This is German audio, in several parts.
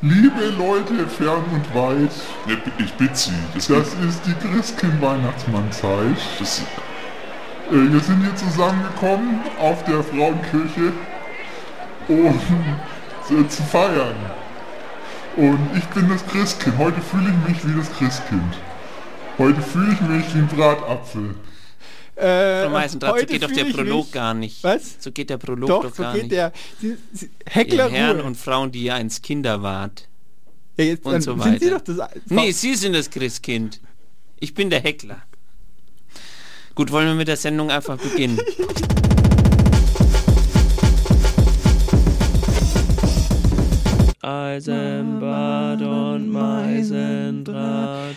Liebe Leute, fern und weit. ich bitte Sie. Das, das ist die Christkind-Weihnachtsmann-Zeit. Äh, wir sind hier zusammengekommen auf der Frauenkirche, um äh, zu feiern. Und ich bin das Christkind. Heute fühle ich mich wie das Christkind. Heute fühle ich mich wie ein Bratapfel. Äh, Frau Meisendraht, so geht doch der Prolog mich. gar nicht. Was? So geht der Prolog doch, doch so gar geht nicht. Der, sie, sie, Heckler ihr Herren und Frauen, die ihr eins Kinder wart. Ja, jetzt, und so weiter. Sie doch das, nee, Sie sind das Christkind. Ich bin der Heckler. Gut, wollen wir mit der Sendung einfach beginnen. Eisenbad und Meisendraht.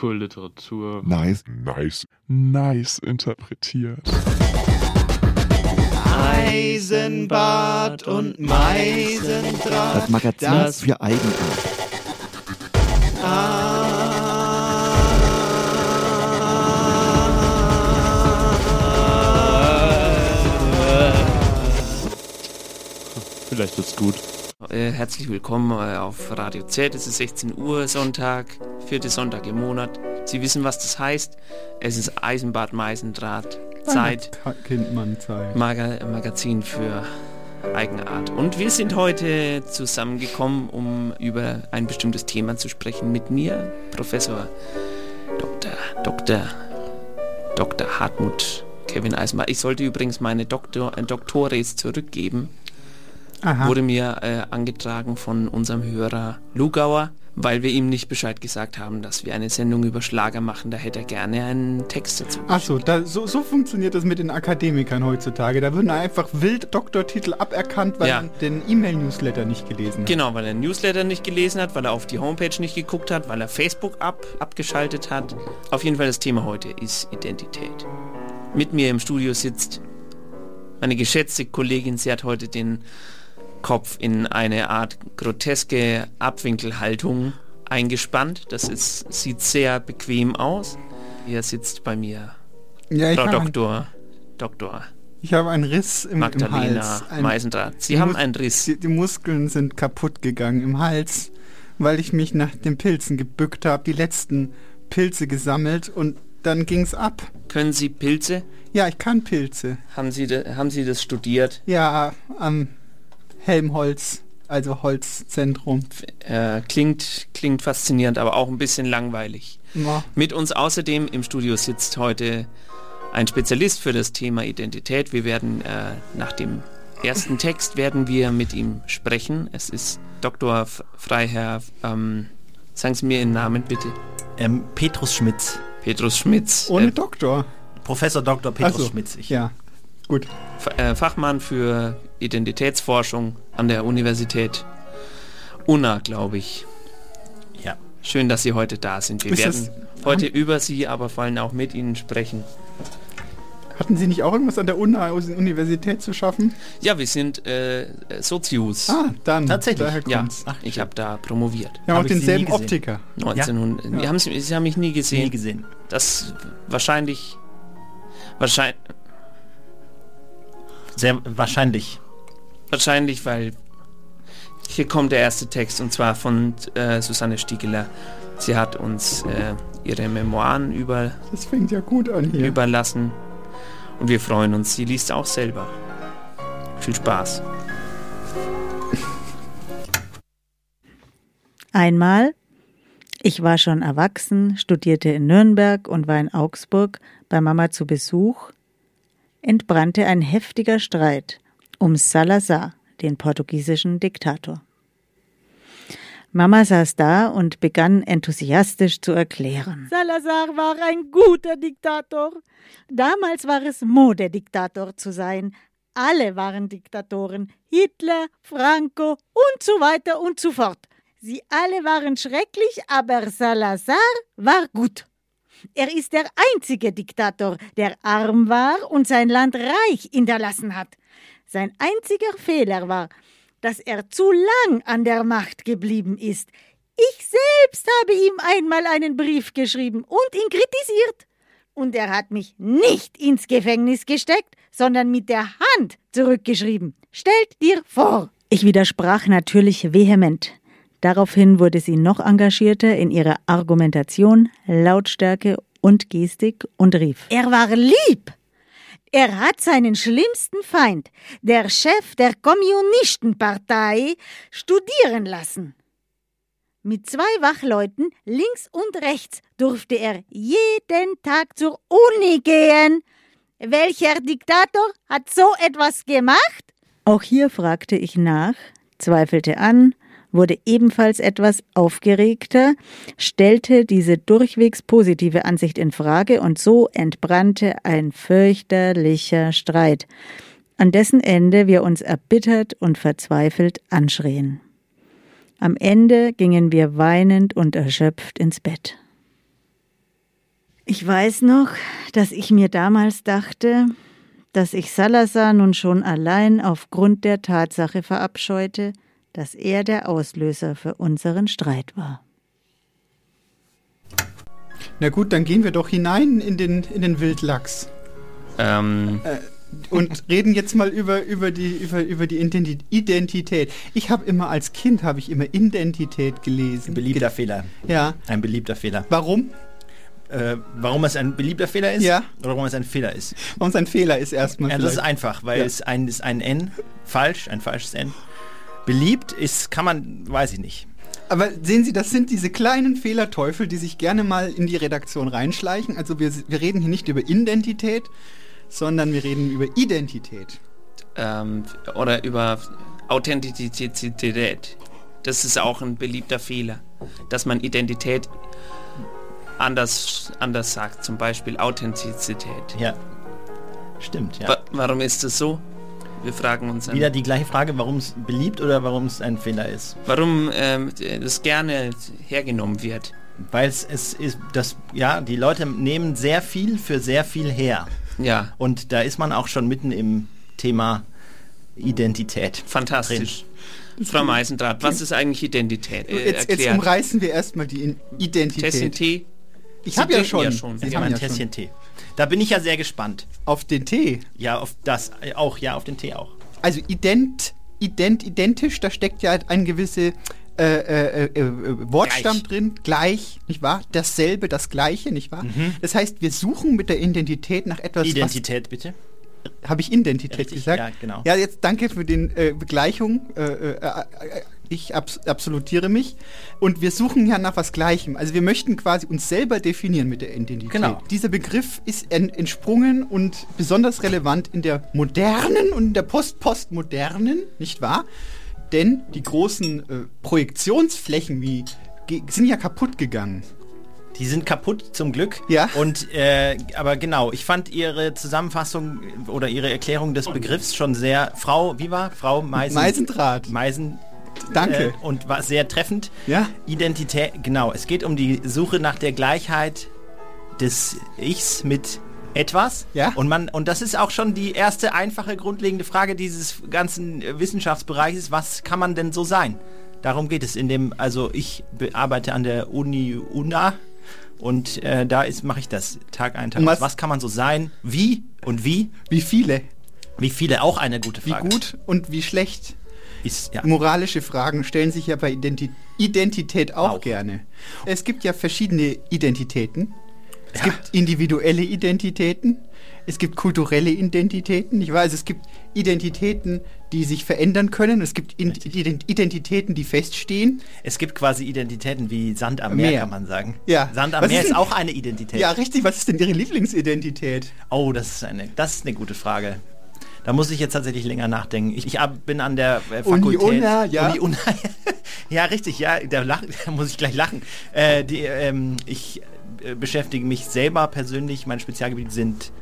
Cool Literatur. Nice, nice, nice interpretiert. Eisenbad und Meisendraht. Das Magazin das für Eigenart. Vielleicht wird's gut. Äh, herzlich willkommen äh, auf Radio Z. Es ist 16 Uhr, Sonntag, vierte Sonntag im Monat. Sie wissen, was das heißt. Es ist Eisenbad Meisendraht. Zeit. Kindmann-Zeit. Mag Magazin für Eigenart. Und wir sind heute zusammengekommen, um über ein bestimmtes Thema zu sprechen mit mir, Professor Dr. Dr. Dr. Hartmut Kevin Eisenbart. Ich sollte übrigens meine Doktor, äh, Doktores zurückgeben. Aha. Wurde mir äh, angetragen von unserem Hörer Lugauer, weil wir ihm nicht Bescheid gesagt haben, dass wir eine Sendung über Schlager machen. Da hätte er gerne einen Text dazu. Achso, so, so funktioniert das mit den Akademikern heutzutage. Da würden einfach wild Doktortitel aberkannt, weil ja. er den E-Mail-Newsletter nicht gelesen hat. Genau, weil er den Newsletter nicht gelesen hat, weil er auf die Homepage nicht geguckt hat, weil er Facebook ab, abgeschaltet hat. Auf jeden Fall das Thema heute ist Identität. Mit mir im Studio sitzt meine geschätzte Kollegin, sie hat heute den Kopf in eine Art groteske Abwinkelhaltung eingespannt. Das ist, sieht sehr bequem aus. Hier sitzt bei mir ja, Frau Doktor. Ein, Doktor. Ich habe einen Riss im, Magdalena im Hals. Ein, Meisendraht. Sie haben einen Riss. Die, die, Muskeln sind kaputt gegangen im Hals, weil ich mich nach den Pilzen gebückt habe, die letzten Pilze gesammelt und dann ging es ab. Können Sie Pilze? Ja, ich kann Pilze. Haben Sie, de, haben Sie das studiert? Ja, am Helmholtz, also Holzzentrum. Äh, klingt, klingt faszinierend, aber auch ein bisschen langweilig. Ja. Mit uns außerdem im Studio sitzt heute ein Spezialist für das Thema Identität. Wir werden äh, nach dem ersten Text werden wir mit ihm sprechen. Es ist Dr. Freiherr, ähm, sagen Sie mir Ihren Namen bitte. Ähm, Petrus Schmitz. Petrus Schmitz. Ohne äh, Doktor. Professor Dr. Petrus so, Schmitz. Ich. Ja, gut. Äh, Fachmann für Identitätsforschung an der Universität Unna, glaube ich. Ja. Schön, dass Sie heute da sind. Wir Ist werden heute über Sie, aber vor allem auch mit Ihnen sprechen. Hatten Sie nicht auch irgendwas an der Universität zu schaffen? Ja, wir sind äh, Sozius. Ah, dann. Tatsächlich. Ja, Ach, ich habe da promoviert. Wir haben auch denselben Optiker. 1900. Ja. Ja. Haben Sie, Sie haben mich nie gesehen. Nie gesehen. Das wahrscheinlich. Wahrscheinlich. Sehr wahrscheinlich. Wahrscheinlich, weil hier kommt der erste Text und zwar von äh, Susanne Stiegeler. Sie hat uns äh, ihre Memoiren über das fängt ja gut an hier. überlassen und wir freuen uns. Sie liest auch selber. Viel Spaß. Einmal, ich war schon erwachsen, studierte in Nürnberg und war in Augsburg bei Mama zu Besuch, entbrannte ein heftiger Streit um Salazar, den portugiesischen Diktator. Mama saß da und begann enthusiastisch zu erklären. Salazar war ein guter Diktator. Damals war es Mode, Diktator zu sein. Alle waren Diktatoren. Hitler, Franco und so weiter und so fort. Sie alle waren schrecklich, aber Salazar war gut. Er ist der einzige Diktator, der arm war und sein Land reich hinterlassen hat. Sein einziger Fehler war, dass er zu lang an der Macht geblieben ist. Ich selbst habe ihm einmal einen Brief geschrieben und ihn kritisiert. Und er hat mich nicht ins Gefängnis gesteckt, sondern mit der Hand zurückgeschrieben. Stellt dir vor. Ich widersprach natürlich vehement. Daraufhin wurde sie noch engagierter in ihrer Argumentation, Lautstärke und Gestik und rief: Er war lieb! Er hat seinen schlimmsten Feind, der Chef der Kommunistenpartei, studieren lassen. Mit zwei Wachleuten links und rechts durfte er jeden Tag zur Uni gehen. Welcher Diktator hat so etwas gemacht? Auch hier fragte ich nach, zweifelte an, wurde ebenfalls etwas aufgeregter, stellte diese durchwegs positive Ansicht in Frage und so entbrannte ein fürchterlicher Streit, an dessen Ende wir uns erbittert und verzweifelt anschrien. Am Ende gingen wir weinend und erschöpft ins Bett. Ich weiß noch, dass ich mir damals dachte, dass ich Salazar nun schon allein aufgrund der Tatsache verabscheute, dass er der Auslöser für unseren Streit war. Na gut, dann gehen wir doch hinein in den, in den Wildlachs. Ähm. Äh, und reden jetzt mal über, über die, über, über die Identität. Ich habe immer als Kind habe ich immer Identität gelesen. Ein beliebter Fehler. Ja. Ein beliebter Fehler. Warum? Äh, warum es ein beliebter Fehler ist? Ja. Oder warum es ein Fehler ist? Warum es ein Fehler ist erstmal. Ja, das ist einfach, weil Ja. es ein, ist ein N falsch, ein falsches N. Beliebt ist, kann man, weiß ich nicht. Aber sehen Sie, das sind diese kleinen Fehlerteufel, die sich gerne mal in die Redaktion reinschleichen. Also wir, wir reden hier nicht über Identität, sondern wir reden über Identität. ähm, oder über Authentizität. Das ist auch ein beliebter Fehler, dass man Identität anders, anders sagt, zum Beispiel Authentizität. Ja. Stimmt, ja. Wa warum ist das so? Wir fragen uns. Wieder die gleiche Frage, warum es beliebt oder warum es ein Fehler ist. Warum ähm, das gerne hergenommen wird. Weil es es ist, das, ja, die Leute nehmen sehr viel für sehr viel her. Ja. Und da ist man auch schon mitten im Thema Identität. Fantastisch. Frau Meisendraht, was ist eigentlich Identität? Äh, jetzt, jetzt umreißen wir erstmal die Identität. Tässchen Tee? Ich habe ja schon. ja schon. Sie Ich haben habe ein ja Tässchen schon. Tee. Da bin ich ja sehr gespannt. Auf den Tee. Ja, auf das äh, auch, ja, auf den Tee auch. Also ident, ident, identisch, da steckt ja ein gewisse äh, äh, äh, äh, Wortstamm Gleich. drin, gleich, nicht wahr? Dasselbe, das Gleiche, nicht wahr? Das heißt, wir suchen mit der Identität nach etwas, Identität, bitte. Habe ich Identität Richtig, gesagt? ja, genau. Ja, jetzt danke für den äh, Begleichung. Äh, äh, äh, ich abs absolutiere mich. Und wir suchen ja nach was Gleichem. Also wir möchten quasi uns selber definieren mit der Identität. Genau. Dieser Begriff ist en entsprungen und besonders relevant in der modernen und in der post-postmodernen, nicht wahr? Denn die großen äh, Projektionsflächen wie sind ja kaputt gegangen. Die sind kaputt zum Glück. Ja. Und äh, aber genau, ich fand Ihre Zusammenfassung oder Ihre Erklärung des Begriffs schon sehr. Frau, wie war? Frau Meisen. Meisendraht. Meisen. Danke. Äh, und war sehr treffend. Ja. Identität, genau. Es geht um die Suche nach der Gleichheit des Ichs mit etwas. Ja. Und man und das ist auch schon die erste einfache grundlegende Frage dieses ganzen Wissenschaftsbereiches. Was kann man denn so sein? Darum geht es in dem. Also ich be- arbeite an der Uni UNA und äh, da ist mache ich das Tag ein Tag. Was- Was kann man so sein? Wie und wie? Wie viele? Wie viele? Auch eine gute Wie Frage. gut und wie schlecht? Ist ja. Moralische Fragen stellen sich ja bei Identi Identität auch, Auch. gerne. Es gibt ja verschiedene Identitäten. Es Ja. gibt individuelle Identitäten. Es gibt kulturelle Identitäten. Ich weiß, es gibt Identitäten, die sich verändern können. Es gibt In Ident Identitäten, die feststehen. Es gibt quasi Identitäten wie Sand am Meer, Meer. kann man sagen. Ja. Sand am Was Meer ist ist auch eine Identität. Ja, richtig. Was ist denn Ihre Lieblingsidentität? Oh, das ist eine, das ist eine gute Frage. Da muss ich jetzt tatsächlich länger nachdenken. Ich, ich bin an der äh, Uni Fakultät. Unna, ja. Uni Unna, ja, richtig, ja, da, lach, da muss ich gleich lachen. Äh, die, ähm, ich äh, beschäftige mich selber persönlich, mein Spezialgebiet sind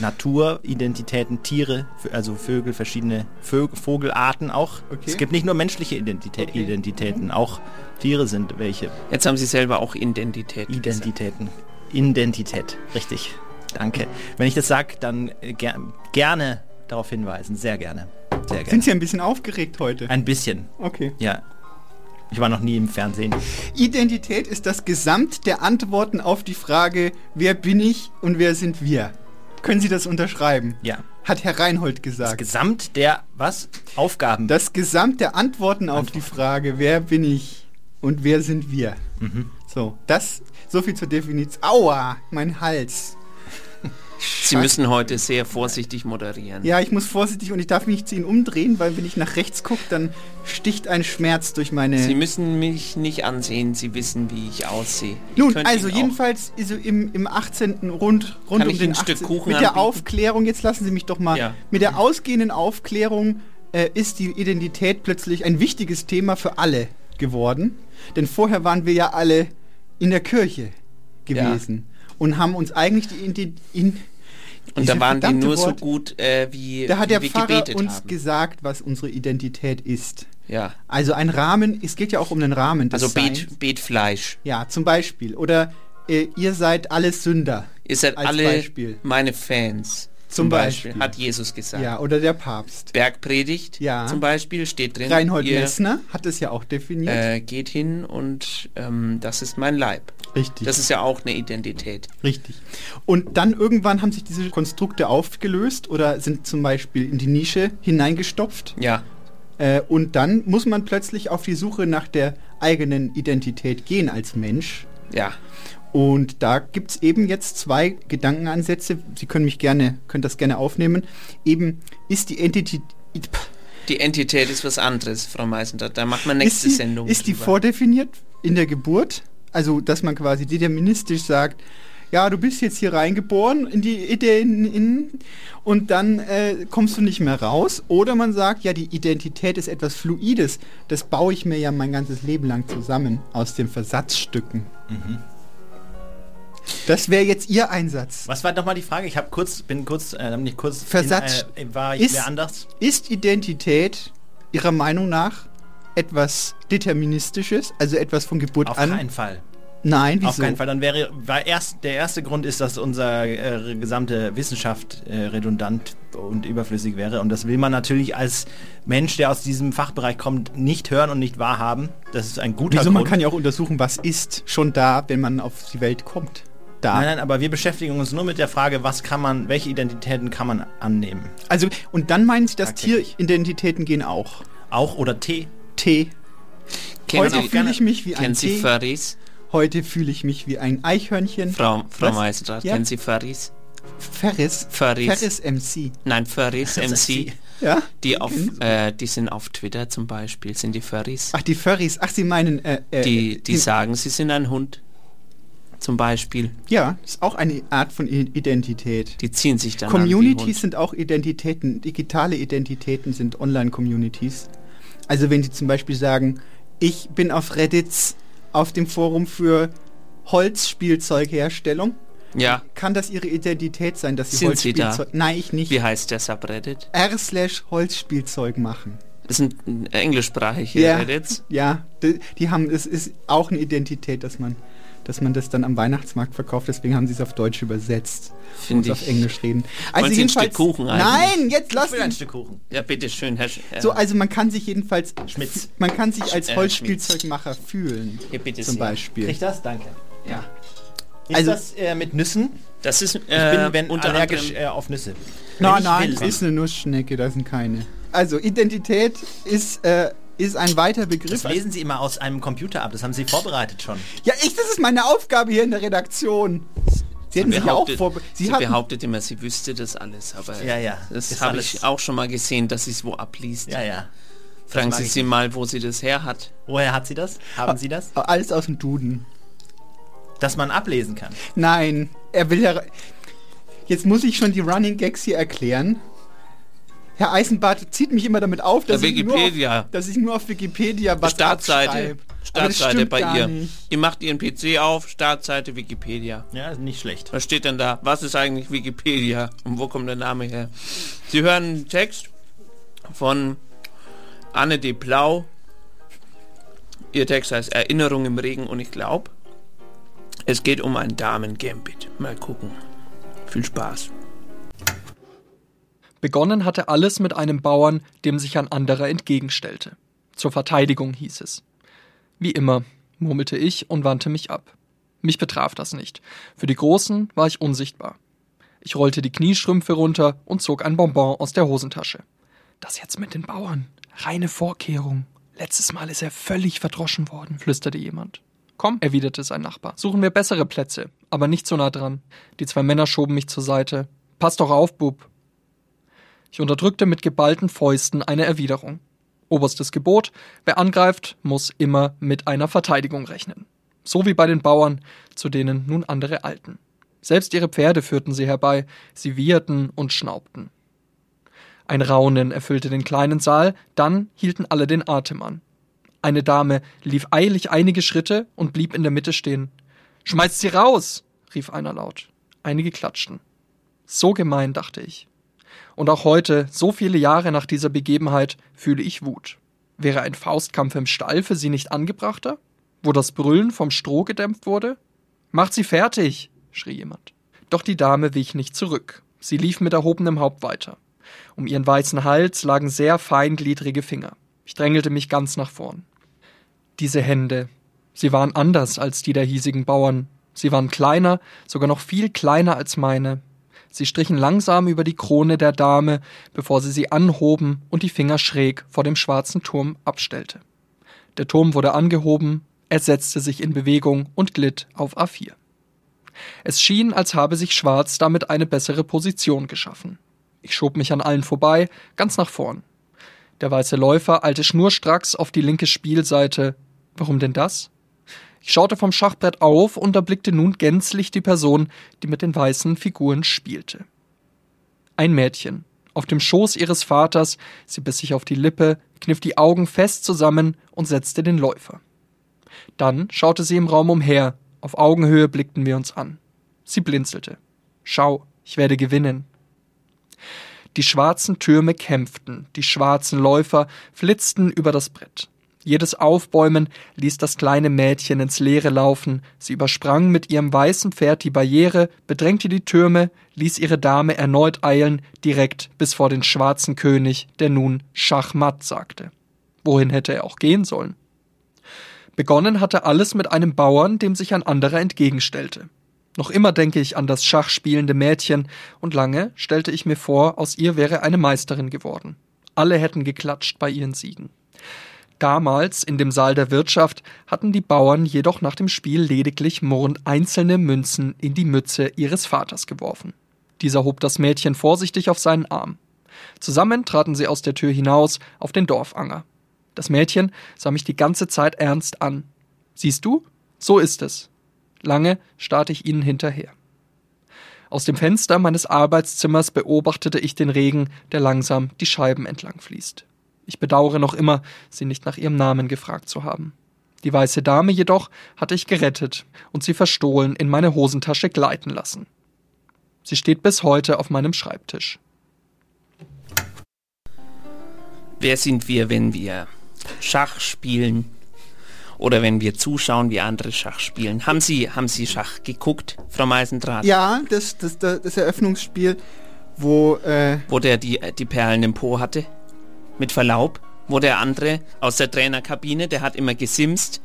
Natur, Identitäten, Tiere, also Vögel, verschiedene Vö Vogelarten auch. Okay. Es gibt nicht nur menschliche Identitä Okay. Identitäten, auch Tiere sind welche. Jetzt haben Sie selber auch Identität. gesagt. Identitäten. Identität, richtig. Danke. Wenn ich das sage, dann äh, ger gerne darauf hinweisen. Sehr gerne. Sehr gerne. Sind Sie ein bisschen aufgeregt heute? Ein bisschen, Okay. ja. Ich war noch nie im Fernsehen. Identität ist das Gesamt der Antworten auf die Frage, wer bin ich und wer sind wir? Können Sie das unterschreiben? Ja. Hat Herr Reinhold Das gesagt. Gesamt der, was? Aufgaben. Das Gesamt der Antworten auf die Frage, wer bin ich und wer sind wir? Mhm. So, das, so viel zur Definition. Aua, mein Hals. Sie müssen heute sehr vorsichtig moderieren. Ja, ich muss vorsichtig und ich darf mich nicht zu Ihnen umdrehen, weil wenn ich nach rechts gucke, dann sticht ein Schmerz durch meine... Sie müssen mich nicht ansehen, Sie wissen, wie ich aussehe. Ich Nun, also jedenfalls so im, im 18. rund, rund um den ein Stück 18. Kuchen Mit der anbieten? Aufklärung, jetzt lassen Sie mich doch mal, Ja. mit der ausgehenden Aufklärung äh, ist die Identität plötzlich ein wichtiges Thema für alle geworden. Denn vorher waren wir ja alle in der Kirche gewesen und haben uns eigentlich die, Ident- in, Und da waren die nur so Wort- gut, äh, wie, Da hat wie der wir Pfarrer uns haben. gesagt, was unsere Identität ist. Ja, Also ein Rahmen, es geht ja auch um den Rahmen des also Seins. Bet, Betfleisch. Ja, zum Beispiel. Oder äh, ihr seid alles Sünder. Ihr seid alle Beispiel. meine Fans. Zum Beispiel. Hat Jesus gesagt. Ja, oder der Papst. Bergpredigt Ja. zum Beispiel steht drin. Reinhold ihr, Messner hat es ja auch definiert. äh, geht hin und ähm, das ist mein Leib. Richtig. Das ist ja auch eine Identität. Richtig. Und dann irgendwann haben sich diese Konstrukte aufgelöst oder sind zum Beispiel in die Nische hineingestopft. Ja, Äh, und dann muss man plötzlich auf die Suche nach der eigenen Identität gehen als Mensch. ja. Und da gibt es eben jetzt zwei Gedankenansätze. Sie können mich gerne, können das gerne aufnehmen. Eben ist die Entität. Die Entität ist was anderes, Frau Meisendrath. Da macht man Ist nächste die, Sendung. ist die drüber. vordefiniert in der Geburt? Also, dass man quasi deterministisch sagt, ja, du bist jetzt hier reingeboren in die Idee in, in, und dann äh, kommst du nicht mehr raus. Oder man sagt, ja, die Identität ist etwas Fluides. Das baue ich mir ja mein ganzes Leben lang zusammen aus den Versatzstücken. Das wäre jetzt Ihr Einsatz. Was war nochmal die Frage? Ich habe kurz, bin kurz, äh, nicht kurz, Versatz in, äh, war ich ist- anders? Ist Identität Ihrer Meinung nach etwas Deterministisches, also etwas von Geburt Auf an? keinen Fall. Nein, wieso? Auf keinen Fall. Dann wäre, weil erst, der erste Grund ist, dass unsere äh, gesamte Wissenschaft äh, redundant und überflüssig wäre. Und das will man natürlich als Mensch, der aus diesem Fachbereich kommt, nicht hören und nicht wahrhaben. Das ist ein guter Wieso? Man Grund. kann ja auch untersuchen, was ist schon da, wenn man auf die Welt kommt. Da. Nein, nein, aber wir beschäftigen uns nur mit der Frage, was kann man, welche Identitäten kann man annehmen? Also, und dann meinen Sie, dass Tagtäglich. Tieridentitäten gehen auch. Auch oder T? T. Kennen Heute Sie, fühle ich mich wie ein kennen Sie T. Furries? Heute fühle ich mich wie ein Eichhörnchen. Frau, Frau? Meisendrath, Ja? kennen Sie Furries? Ferris. Furries. Ferris MC. Nein, Furries MC. Ja? Die, auf, äh, die sind auf Twitter zum Beispiel, sind die Furries. Ach, die Furries. Ach, Sie meinen... Äh, äh, Die, die sagen, sie sind ein Hund. Zum Beispiel. Ja, ist auch eine Art von Identität. Die ziehen sich dann Communities sind auch Identitäten. Digitale Identitäten sind Online-Communities. Also wenn Sie zum Beispiel sagen, ich bin auf Reddit auf dem Forum für Holzspielzeugherstellung, Ja, kann das Ihre Identität sein, dass Sie Sind Sie da? Holzspielzeug... Nein, ich nicht. wie heißt der Subreddit? R slash Holzspielzeug machen. Das sind äh, englischsprachige Ja. Reddits. Ja, die, die haben, es ist auch eine Identität, dass man, dass man das dann am Weihnachtsmarkt verkauft. Deswegen haben sie es auf Deutsch übersetzt und auf ich. Englisch reden. Also Wollen Sie ein Stück Kuchen eigentlich? Nein, jetzt Ich lass will ein. Stück Kuchen. Ja, bitteschön, Herr Sch äh, So, also man kann sich jedenfalls, Schmitz. man kann sich als Äh, Holzspielzeugmacher fühlen, Hier, bitte zum sehr. Beispiel. Krieg ich das? Danke. Ja. Ist Also- das äh, mit Nüssen? Das ist Ich äh, bin wenn, unter allergisch äh, auf Nüsse. Nein, ich nein, will. das ist eine Nussschnecke, das sind keine. Also Identität ist, äh, ist ein weiter Begriff. Das lesen Sie immer aus einem Computer ab. Das haben Sie vorbereitet schon. Ja, ich, das ist meine Aufgabe hier in der Redaktion. Sie hätten sich ja auch behauptet, vor... sie Sie behauptet immer, sie wüsste das alles, aber Ja, ja. das habe ich auch schon mal gesehen, dass sie es wo abliest. Ja, ja. Fragen Sie sie mal, wo sie das her hat. Woher hat sie das? Haben Sie das? alles aus dem Duden. Dass man ablesen kann. Nein, er will ja... Jetzt muss ich schon die Running Gags hier erklären. Herr Eisenbart zieht mich immer damit auf, dass, ich nur, Wikipedia. auf, dass ich nur auf Wikipedia was Startseite. Startseite bei ihr. nicht. Ihr macht ihren PC auf, Startseite Wikipedia. Ja, ist nicht schlecht. Was steht denn da? Was ist eigentlich Wikipedia? Und wo kommt der Name her? Sie hören einen Text von Anne de Plau. Ihr Text heißt Erinnerung im Regen und ich glaube, es geht um ein Damen-Gambit. Mal gucken. Viel Spaß. Begonnen hatte alles mit einem Bauern, dem sich ein anderer entgegenstellte. Zur Verteidigung hieß es. Wie immer, murmelte ich und wandte mich ab. Mich betraf das nicht. Für die Großen war ich unsichtbar. Ich rollte die Kniestrümpfe runter und zog ein Bonbon aus der Hosentasche. Das jetzt mit den Bauern. Reine Vorkehrung. Letztes Mal ist er völlig verdroschen worden, flüsterte jemand. Komm, erwiderte sein Nachbar. Suchen wir bessere Plätze, aber nicht so nah dran. Die zwei Männer schoben mich zur Seite. Pass doch auf, Bub. Ich unterdrückte mit geballten Fäusten eine Erwiderung. Oberstes Gebot, wer angreift, muss immer mit einer Verteidigung rechnen. So wie bei den Bauern, zu denen nun andere eilten. Selbst ihre Pferde führten sie herbei, sie wieherten und schnaubten. Ein Raunen erfüllte den kleinen Saal, dann hielten alle den Atem an. Eine Dame lief eilig einige Schritte und blieb in der Mitte stehen. Schmeißt sie raus! rief einer laut. Einige klatschten. So gemein, dachte ich. Und auch heute, so viele Jahre nach dieser Begebenheit, fühle ich Wut. Wäre ein Faustkampf im Stall für sie nicht angebrachter? Wo das Brüllen vom Stroh gedämpft wurde? Macht sie fertig! schrie jemand. Doch die Dame wich nicht zurück. Sie lief mit erhobenem Haupt weiter. Um ihren weißen Hals lagen sehr feingliedrige Finger. Ich drängelte mich ganz nach vorn. Diese Hände. Sie waren anders als die der hiesigen Bauern. Sie waren kleiner, sogar noch viel kleiner als meine. Sie strichen langsam über die Krone der Dame, bevor sie sie anhoben und die Finger schräg vor dem schwarzen Turm abstellte. Der Turm wurde angehoben, er setzte sich in Bewegung und glitt auf A4. Es schien, als habe sich Schwarz damit eine bessere Position geschaffen. Ich schob mich an allen vorbei, ganz nach vorn. Der weiße Läufer eilte schnurstracks auf die linke Spielseite. Warum denn das? Ich schaute vom Schachbrett auf und erblickte nun gänzlich die Person, die mit den weißen Figuren spielte. Ein Mädchen. Auf dem Schoß ihres Vaters, sie biss sich auf die Lippe, kniff die Augen fest zusammen und setzte den Läufer. Dann schaute sie im Raum umher, auf Augenhöhe blickten wir uns an. Sie blinzelte. Schau, ich werde gewinnen. Die schwarzen Türme kämpften, die schwarzen Läufer flitzten über das Brett. Jedes Aufbäumen ließ das kleine Mädchen ins Leere laufen, sie übersprang mit ihrem weißen Pferd die Barriere, bedrängte die Türme, ließ ihre Dame erneut eilen, direkt bis vor den schwarzen König, der nun Schachmatt sagte. Wohin hätte er auch gehen sollen? Begonnen hatte alles mit einem Bauern, dem sich ein anderer entgegenstellte. Noch immer denke ich an das schachspielende Mädchen, und lange stellte ich mir vor, aus ihr wäre eine Meisterin geworden. Alle hätten geklatscht bei ihren Siegen. Damals, in dem Saal der Wirtschaft, hatten die Bauern jedoch nach dem Spiel lediglich murrend einzelne Münzen in die Mütze ihres Vaters geworfen. Dieser hob das Mädchen vorsichtig auf seinen Arm. Zusammen traten sie aus der Tür hinaus auf den Dorfanger. Das Mädchen sah mich die ganze Zeit ernst an. Siehst du? So ist es. Lange starrte ich ihnen hinterher. Aus dem Fenster meines Arbeitszimmers beobachtete ich den Regen, der langsam die Scheiben entlang fließt. Ich bedauere noch immer, sie nicht nach ihrem Namen gefragt zu haben. Die weiße Dame jedoch hatte ich gerettet und sie verstohlen in meine Hosentasche gleiten lassen. Sie steht bis heute auf meinem Schreibtisch. Wer sind wir, wenn wir Schach spielen oder wenn wir zuschauen, wie andere Schach spielen? Haben Sie, haben Sie Schach geguckt, Frau Meisendraht? Ja, das, das, das, das Eröffnungsspiel, wo... Äh wo der die, die Perlen im Po hatte? Mit Verlaub? Wo der andere aus der Trainerkabine, der hat immer gesimst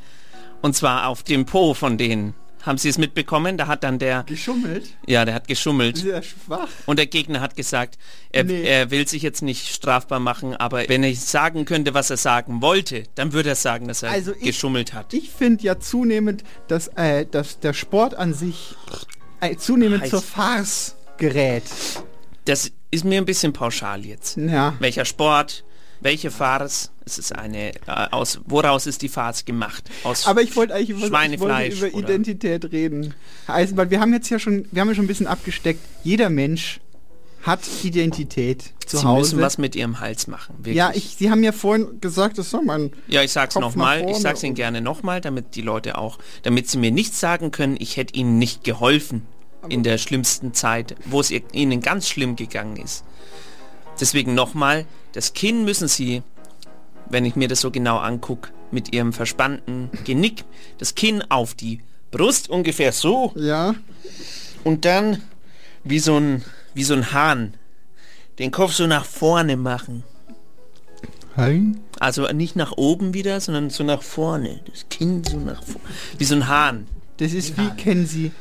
und zwar auf dem Po von denen. Haben Sie es mitbekommen? Da hat dann der... Geschummelt? Ja, der hat geschummelt. Sehr schwach. Und der Gegner hat gesagt, er, Nee. er will sich jetzt nicht strafbar machen, aber wenn er sagen könnte, was er sagen wollte, dann würde er sagen, dass er Also ich- geschummelt hat. Ich finde ja zunehmend, dass, äh, dass der Sport an sich äh, zunehmend Heiß. zur Farce gerät. Das ist mir ein bisschen pauschal jetzt. Ja. Welcher Sport, welche Farce? Es ist eine, äh, aus, woraus ist die Farce gemacht? Aus Aber ich wollte eigentlich über, ich wollte Schweinefleisch über oder- Identität reden. Herr Eisenbahn, wir haben jetzt ja schon, wir haben ja schon ein bisschen abgesteckt. Jeder Mensch hat Identität zu Sie Hause. müssen was mit ihrem Hals machen. Wirklich. ja, ich, Sie haben ja vorhin gesagt, das soll man. Ja, ich sag's nochmal, ich sag's Ihnen gerne nochmal, damit die Leute auch, damit sie mir nicht sagen können, ich hätte ihnen nicht geholfen in der schlimmsten Zeit, wo es ihnen ganz schlimm gegangen ist. Deswegen nochmal, das Kinn müssen sie, wenn ich mir das so genau angucke, mit ihrem verspannten Genick, das Kinn auf die Brust ungefähr so Ja. und dann wie so ein, wie so ein Hahn den Kopf so nach vorne machen. Hein? Also nicht nach oben wieder, sondern so nach vorne. Das Kinn so nach vorne. Wie so ein Hahn. Das ist wie, kennen Sie,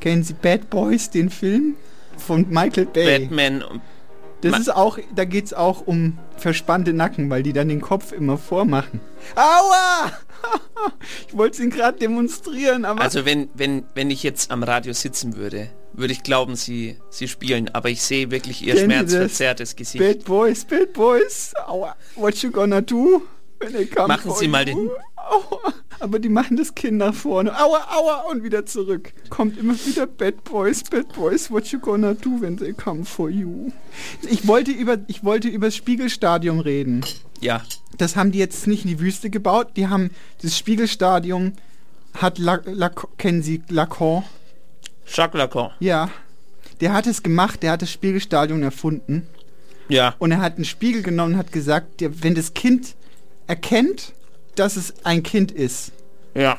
kennen Sie Bad Boys, den Film? Von Michael Bay. Batman. Das Ma- ist auch, da geht es auch um verspannte Nacken, weil die dann den Kopf immer vormachen. Aua! ich wollte es Ihnen gerade demonstrieren, aber. Also wenn, wenn, wenn ich jetzt am Radio sitzen würde, würde ich glauben, sie, sie spielen. Aber ich sehe wirklich ihr schmerzverzerrtes Gesicht. Bad Boys, Bad Boys. Aua. What you gonna do? Machen Sie mal den- Aua. Aber die machen das Kind nach vorne. Aua, aua und wieder zurück. Kommt immer wieder Bad Boys, Bad Boys. What you gonna do when they come for you? Ich wollte über, ich wollte über das Spiegelstadium reden. Ja. Das haben die jetzt nicht in die Wüste gebaut. Die haben das Spiegelstadium hat La, La, kennen Sie Lacan? Jacques Lacan. Ja. Der hat es gemacht, der hat das Spiegelstadion erfunden. Ja. Und er hat einen Spiegel genommen und hat gesagt, der, wenn das Kind erkennt, dass es ein Kind ist, Ja.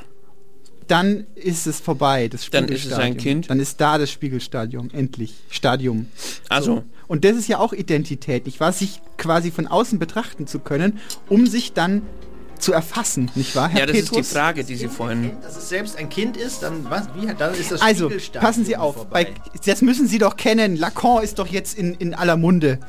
dann ist es vorbei, das Dann ist es ein Spiegelstadium. Kind. Dann ist da das Spiegelstadium, endlich. Stadium. Also. Und das ist ja auch Identität, nicht wahr? Sich quasi von außen betrachten zu können, um sich dann zu erfassen, nicht wahr, Herr Ja, das ist die Petrus? Frage, die Sie vorhin... Dass es selbst ein Kind ist, dann was? Wie? Dann ist das Also, Spiegelstadium passen Sie auf. Bei, das müssen Sie doch kennen. Lacan ist doch jetzt in, in aller Munde.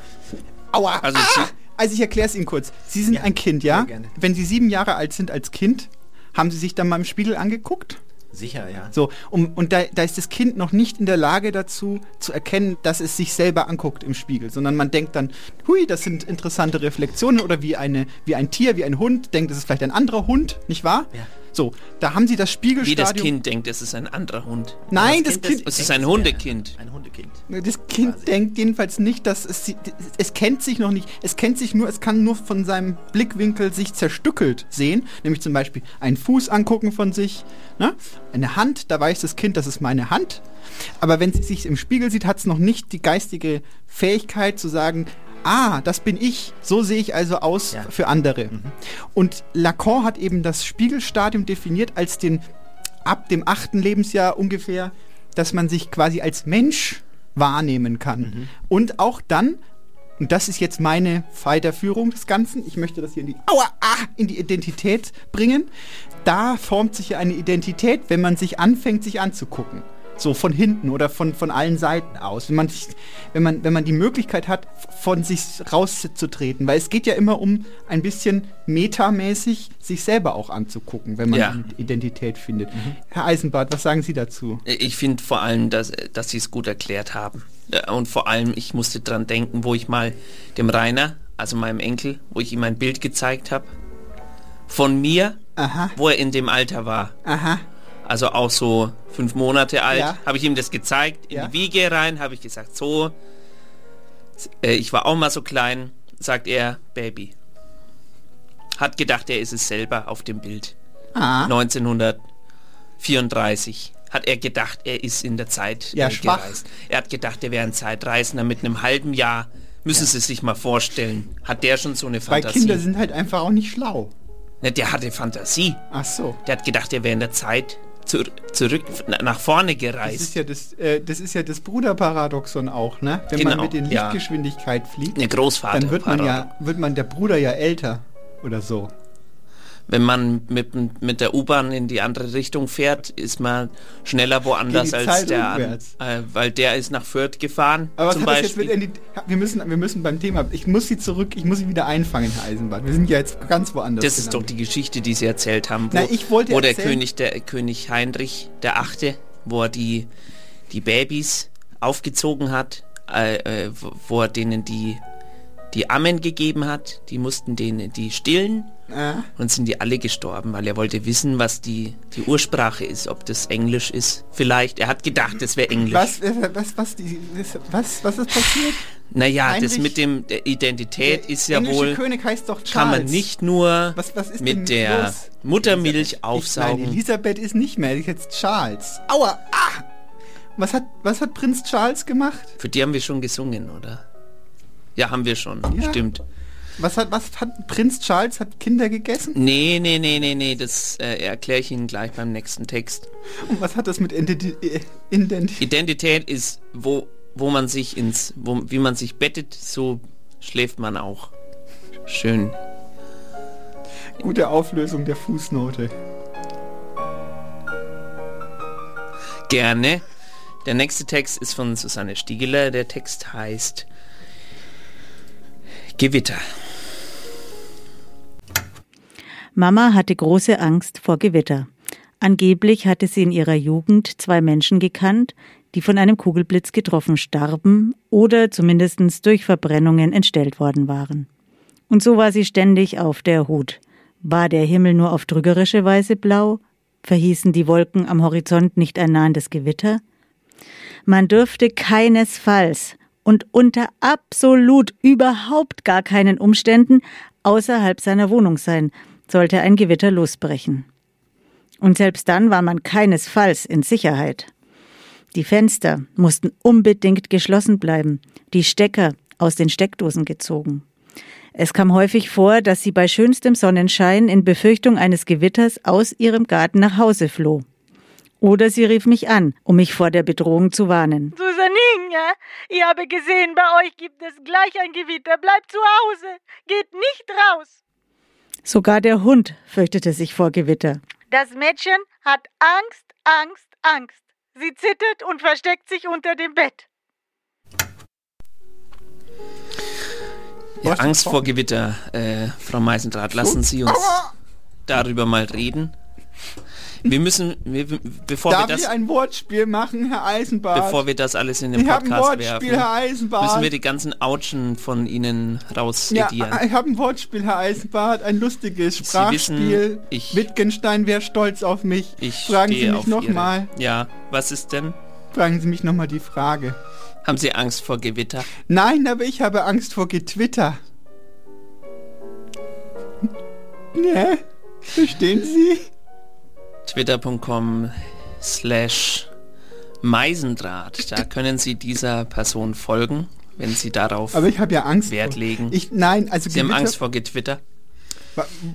Aua. Also ah! Also ich erkläre es Ihnen kurz. Sie sind Ja, ein Kind, ja? gerne. Wenn Sie sieben Jahre alt sind als Kind, haben Sie sich dann mal im Spiegel angeguckt? Sicher, ja. So, um, und da, da ist das Kind noch nicht in der Lage dazu, zu erkennen, dass es sich selber anguckt im Spiegel, sondern man denkt dann, hui, das sind interessante Reflexionen oder wie, eine, wie ein Tier, wie ein Hund, denkt, es ist vielleicht ein anderer Hund, nicht wahr? Ja. So, da haben sie das Wie Spiegelstadium. das Kind denkt, es ist ein anderer Hund. Nein, Das das, Kind, Es ist ein Hundekind. Ein Hundekind. das Kind quasi. denkt jedenfalls nicht, dass es, sie- es kennt sich noch nicht, es kennt sich nur, es kann nur von seinem Blickwinkel sich zerstückelt sehen, nämlich zum Beispiel einen Fuß angucken von sich, ne? eine Hand, da weiß das Kind, das ist meine Hand, aber wenn es sich im Spiegel sieht, hat es noch nicht die geistige Fähigkeit zu sagen, ah, das bin ich, so sehe ich also aus Ja. für andere. Und Lacan hat eben das Spiegelstadium definiert als den ab dem achten Lebensjahr ungefähr, dass man sich quasi als Mensch wahrnehmen kann. Und auch dann, und das ist jetzt meine Weiterführung des Ganzen, ich möchte das hier in die, aua, ah, in die Identität bringen, da formt sich ja eine Identität, wenn man sich anfängt, sich anzugucken. So von hinten oder von, von allen Seiten aus. Wenn man, sich, wenn, man, wenn man die Möglichkeit hat, von sich rauszutreten. Weil es geht ja immer um ein bisschen metamäßig sich selber auch anzugucken, wenn man Ja. Identität findet. Herr Eisenbart, was sagen Sie dazu? Ich finde vor allem, dass, dass Sie es gut erklärt haben. Ja, Und vor allem, ich musste dran denken, wo ich mal dem Rainer, also meinem Enkel, wo ich ihm ein Bild gezeigt habe, von mir, Aha, wo er in dem Alter war. aha. Also auch so fünf Monate alt, Ja. habe ich ihm das gezeigt, in Ja. die Wiege rein, habe ich gesagt, so, äh, ich war auch mal so klein, sagt er, Baby. Hat gedacht, er ist es selber auf dem Bild. Ah, 1934 hat er gedacht, er ist in der Zeit Ja, äh, schwach. gereist. Er hat gedacht, er wäre ein Zeitreisender mit einem halben Jahr. Müssen Sie sich mal vorstellen. Hat der schon so eine weil Fantasie? Kinder sind halt einfach auch nicht schlau. Ne, der hatte Fantasie. Ach so. Der hat gedacht, er wäre in der Zeit zur, zurück na- nach vorne Das gereist. ist ja das, äh, das ist ja das Bruderparadoxon auch, ne? Wenn Genau, man mit den ja. Lichtgeschwindigkeit fliegt, Eine Großvater. dann wird man ja, wird man der Bruder ja älter oder so. Wenn man mit, mit der U-Bahn in die andere Richtung fährt, ist man schneller woanders als Zeit der an, rückwärts. äh, weil der ist nach Fürth gefahren. Aber was zum hat das jetzt Beispiel. wir müssen, wir müssen beim Thema, ich muss sie zurück, ich muss sie wieder einfangen, Herr Eisenbart. Wir sind ja jetzt ganz woanders. Das ist doch die Geschichte, die Sie erzählt haben, wo, Na, ich wollte wo der erzählen- König, der König Heinrich der Achte, wo er die, die Babys aufgezogen hat, äh, äh, wo- er denen die, die Amen gegeben hat, die mussten den, die stillen Ah. und sind die alle gestorben, weil er wollte wissen, was die, die Ursprache ist, ob das Englisch ist. Vielleicht, er hat gedacht, das wäre Englisch. Was, äh, was, was, die, was, was ist passiert? Naja, das Heinrich- mit dem der Identität ist ja wohl, König heißt doch Charles. kann man nicht nur Was, was mit der los? Muttermilch Ich, aufsaugen. nein, Elisabeth ist nicht mehr, die ist jetzt Charles. Aua! Ah! Was hat, was hat Prinz Charles gemacht? Für die haben wir schon gesungen, oder? Ja, haben wir schon, Ja. stimmt. Was hat, was hat Prinz Charles hat Kinder gegessen? Nee, nee, nee, nee, nee, das äh, erkläre ich Ihnen gleich beim nächsten Text. Und was hat das mit Identi äh, Identi Identität ist, wo, wo man sich ins, wo, wie man sich bettet, so schläft man auch. Schön. Gute Auflösung der Fußnote. Gerne. Der nächste Text ist von Susanne Stiegeler. Der Text heißt Gewitter. Mama hatte große Angst vor Gewitter. Angeblich hatte sie in ihrer Jugend zwei Menschen gekannt, die von einem Kugelblitz getroffen starben oder zumindest durch Verbrennungen entstellt worden waren. Und so war sie ständig auf der Hut. War der Himmel nur auf trügerische Weise blau? Verhießen die Wolken am Horizont nicht ein nahendes Gewitter? Man dürfte keinesfalls und unter absolut überhaupt gar keinen Umständen außerhalb seiner Wohnung sein, sollte ein Gewitter losbrechen. Und selbst dann war man keinesfalls in Sicherheit. Die Fenster mussten unbedingt geschlossen bleiben, die Stecker aus den Steckdosen gezogen. Es kam häufig vor, dass sie bei schönstem Sonnenschein in Befürchtung eines Gewitters aus ihrem Garten nach Hause floh. Oder sie rief mich an, um mich vor der Bedrohung zu warnen. Susaninha, ich habe gesehen, bei euch gibt es gleich ein Gewitter. Bleibt zu Hause. Geht nicht raus. Sogar der Hund fürchtete sich vor Gewitter. Das Mädchen hat Angst, Angst, Angst. Sie zittert und versteckt sich unter dem Bett. Ja, Angst vor Gewitter, äh, Frau Meisendrath, lassen Sie uns darüber mal reden. Wir müssen, wir, bevor Darf wir das, ich ein Wortspiel machen, Herr Eisenbart? bevor wir das alles in den Ich hab ein Podcast Wortspiel, werfen, Herr Eisenbart. müssen wir die ganzen Autschen von Ihnen Ja, rausedieren. ich habe ein Wortspiel, Herr Eisenbart, ein lustiges Sprachspiel. wissen, ich- Wittgenstein wäre stolz auf mich. ich Fragen Sie mich nochmal. Ja, was ist denn? Fragen Sie mich nochmal die Frage. Haben Sie Angst vor Gewitter? Nein, aber ich habe Angst vor Getwitter. Ne? Verstehen Sie? Twitter.com slash Meisendraht. Da können Sie dieser Person folgen, wenn Sie darauf Aber ich habe ja Angst Wert legen. Ich, nein, also Sie haben Angst vor Getwitter?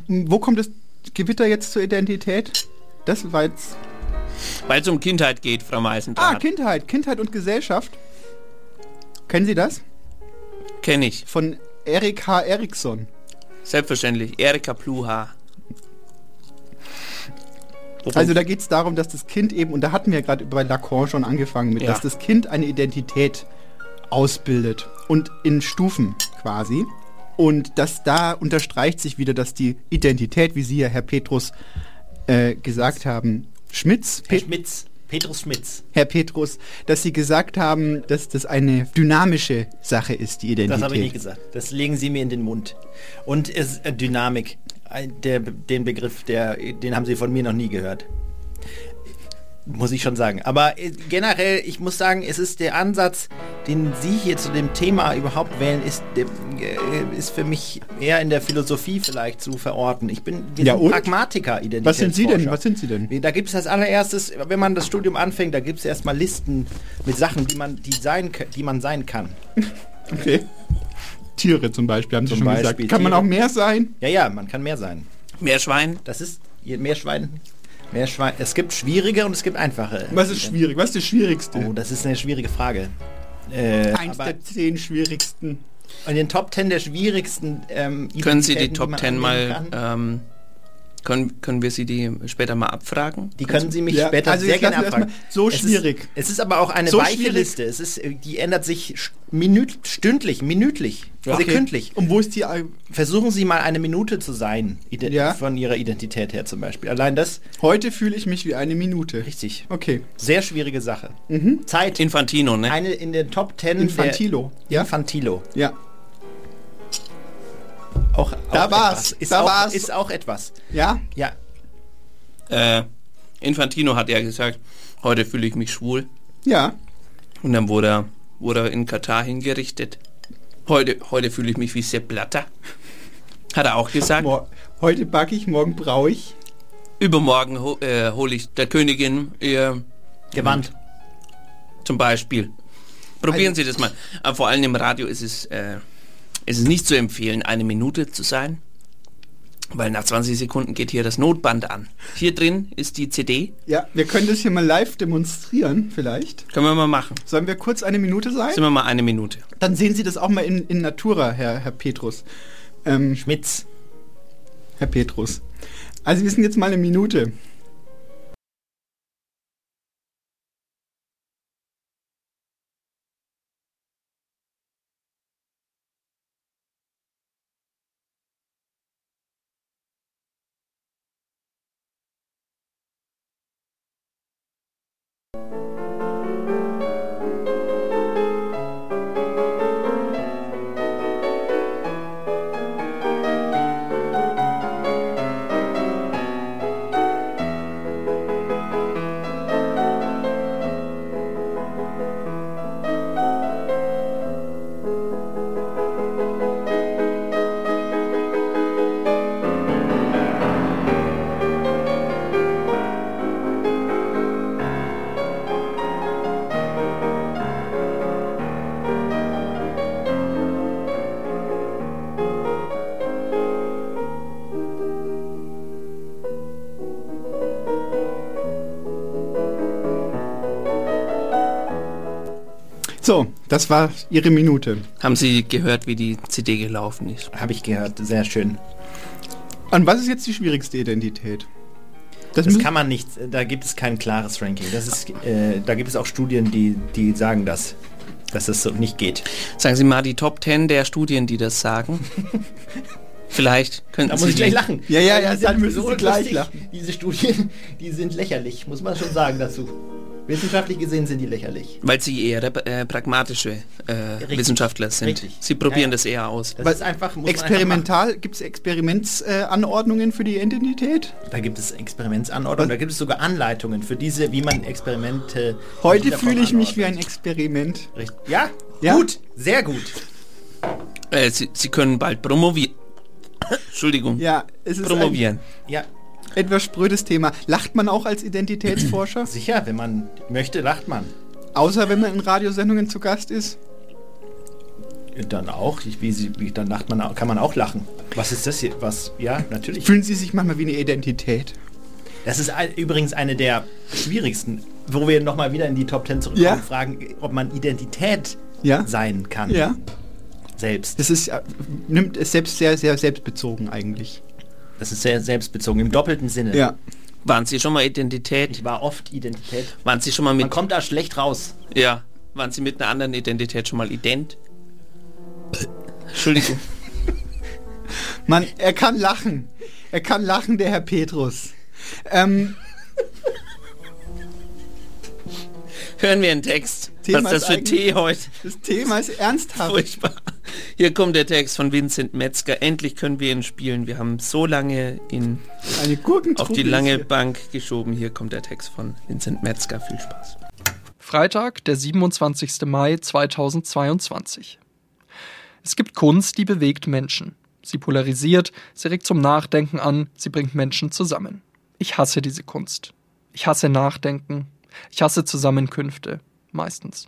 Wo kommt das Gewitter jetzt zur Identität? Das war jetzt... Weil es um Kindheit geht, Frau Ah, Meisendraht. Kindheit. Kindheit und Gesellschaft. Kennen Sie das? Kenne ich. Von Erik H. Eriksson. Selbstverständlich. Erika Pluha. Also da geht es darum, dass das Kind eben, und da hatten wir ja gerade bei Lacan schon angefangen mit, Ja. dass das Kind eine Identität ausbildet und in Stufen quasi. Und dass da unterstreicht sich wieder, dass die Identität, wie Sie ja, Herr Petrus, äh, gesagt haben, Schmitz, Herr Schmitz, Petrus Schmitz. Herr Petrus, dass Sie gesagt haben, dass das eine dynamische Sache ist, die Identität. Das habe ich nicht gesagt. Das legen Sie mir in den Mund. Und es, äh, Dynamik, der, den Begriff, der, den haben Sie von mir noch nie gehört. Muss ich schon sagen. Aber äh, generell, ich muss sagen, es ist der Ansatz, den Sie hier zu dem Thema überhaupt wählen, ist, äh, ist für mich eher in der Philosophie vielleicht zu verorten. Ich bin Ja? Pragmatiker, Was sind Sie denn? Was sind Sie denn? Da gibt es als allererstes, wenn man das Studium anfängt, da gibt es erstmal Listen mit Sachen, die man, die sein, die man sein kann. Okay. Tiere zum Beispiel, haben Sie Zum schon Beispiel gesagt. Kann man Tiere. auch mehr sein? Ja, ja, man kann mehr sein. Meerschwein? Das ist je- Meerschwein. Meerschwein. Es gibt schwierige und es gibt einfache. Was ist schwierig? Was ist das Schwierigste? Oh, das ist eine schwierige Frage. Äh, Eins der zehn schwierigsten. in den Top 10 der schwierigsten ähm, Können Sie die Top man 10 angeben mal, kann, ähm, können, können wir Sie die später mal abfragen? Die können Sie mich Ja, später also sehr gerne abfragen. so es schwierig. Ist, es ist aber auch eine So weiche schwierig. Liste. Es ist, die ändert sich minüt, stündlich, minütlich, Okay. sekündlich. Und wo ist die... Versuchen Sie mal eine Minute zu sein, ide Ja. von Ihrer Identität her zum Beispiel. Allein das, Heute fühle ich mich wie eine Minute. richtig. Okay. Sehr schwierige Sache. Mhm. Zeit. Infantino, ne? Eine in den Top 10 Infantilo. Der Ja? Infantilo. Ja. Auch, Da auch war's, etwas. Ist, da auch, war's. ist auch etwas. Ja? Ja. Äh, Infantino hat ja gesagt, heute fühle ich mich schwul. Ja. Und dann wurde er, wurde er in Katar hingerichtet. Heute, heute fühle ich mich wie Sepp Blatter. Hat er auch gesagt. Heute backe ich, morgen brauche ich. Übermorgen ho äh, hole ich der Königin ihr Gewand. Zum Beispiel. Probieren Sie das mal. Aber vor allem im Radio ist es, äh, ist es nicht zu empfehlen, eine Minute zu sein. Weil nach 20 Sekunden geht hier das Notband an. Hier drin ist die CD. Ja, wir können das hier mal live demonstrieren, vielleicht. Können wir mal machen. Sollen wir kurz eine Minute sein? Sind wir mal eine Minute. Dann sehen Sie das auch mal in, in Natura, Herr, Herr Petrus. Ähm, Schmitz. Herr Petrus. Also wir sind jetzt mal eine Minute. Das war Ihre Minute. Haben Sie gehört, wie die CD gelaufen ist? Habe ich gehört. Sehr schön. Und was ist jetzt die schwierigste Identität? Das, müssen- kann man nicht, da gibt es kein klares Ranking. Das ist, äh, da gibt es auch Studien, die, die sagen das, dass das so nicht geht. Sagen Sie mal die Top 10 der Studien, die das sagen. Vielleicht könnten Da Sie muss ich gleich lachen. Ja, ja, ja, dann müssen so Sie gleich lustig. lachen. Diese Studien, die sind lächerlich, muss man schon sagen dazu. Wissenschaftlich gesehen sind die lächerlich. Weil Sie eher äh, pragmatische äh. Wissenschaftler sind. Richtig. Sie probieren Ja, ja. das eher aus. Das Was- ist einfach, muss Experimental, gibt es Experimentsanordnungen für die Identität? Da gibt es Experimentsanordnungen, da gibt es sogar Anleitungen für diese, wie man Experimente. Heute fühle ich mich wie anordnet. ein Experiment. Richtig. Ja, Ja? gut, sehr gut. Äh, Sie, Sie können bald promovieren. Entschuldigung. Ja, es ist promovieren. Ja, ein etwas sprödes Thema. Lacht man auch als Identitätsforscher? sicher, wenn man möchte, lacht man. Außer wenn man in Radiosendungen zu Gast ist? Dann auch, ich, wie sie, wie, dann lacht man, auch- kann man auch lachen. Was ist das hier? Was? Ja, natürlich. Fühlen Sie sich manchmal wie eine Identität? Das ist ein, übrigens eine der schwierigsten, wo wir nochmal wieder in die Top 10 zurückkommen, Ja. fragen, ob man Identität Ja. sein kann. Ja. Selbst. Das ist, äh, nimmt es selbst sehr, sehr selbstbezogen eigentlich. Das ist sehr selbstbezogen, im doppelten Sinne. Ja. Waren Sie schon mal Identität? Ich war oft Identität. Waren Sie schon mal Man mit... kommt da schlecht raus. Ja. Waren Sie mit einer anderen Identität schon mal ident? Entschuldigung. Mann, er kann lachen. Er kann lachen, der Herr Petrus. Ähm, Hören wir einen Text. Thema Was ist das für Tee heute? das Thema ist ernsthaft. Furchtbar. Hier kommt der Text von Vincent Metzger. Endlich können wir ihn spielen. Wir haben so lange ihn auf die lange hier. Bank geschoben. Hier kommt der Text von Vincent Metzger. Viel Spaß. Freitag, der 27. Mai 2022. Es gibt Kunst, die bewegt Menschen. Sie polarisiert, sie regt zum Nachdenken an, sie bringt Menschen zusammen. Ich hasse diese Kunst. Ich hasse Nachdenken. Ich hasse Zusammenkünfte. Meistens.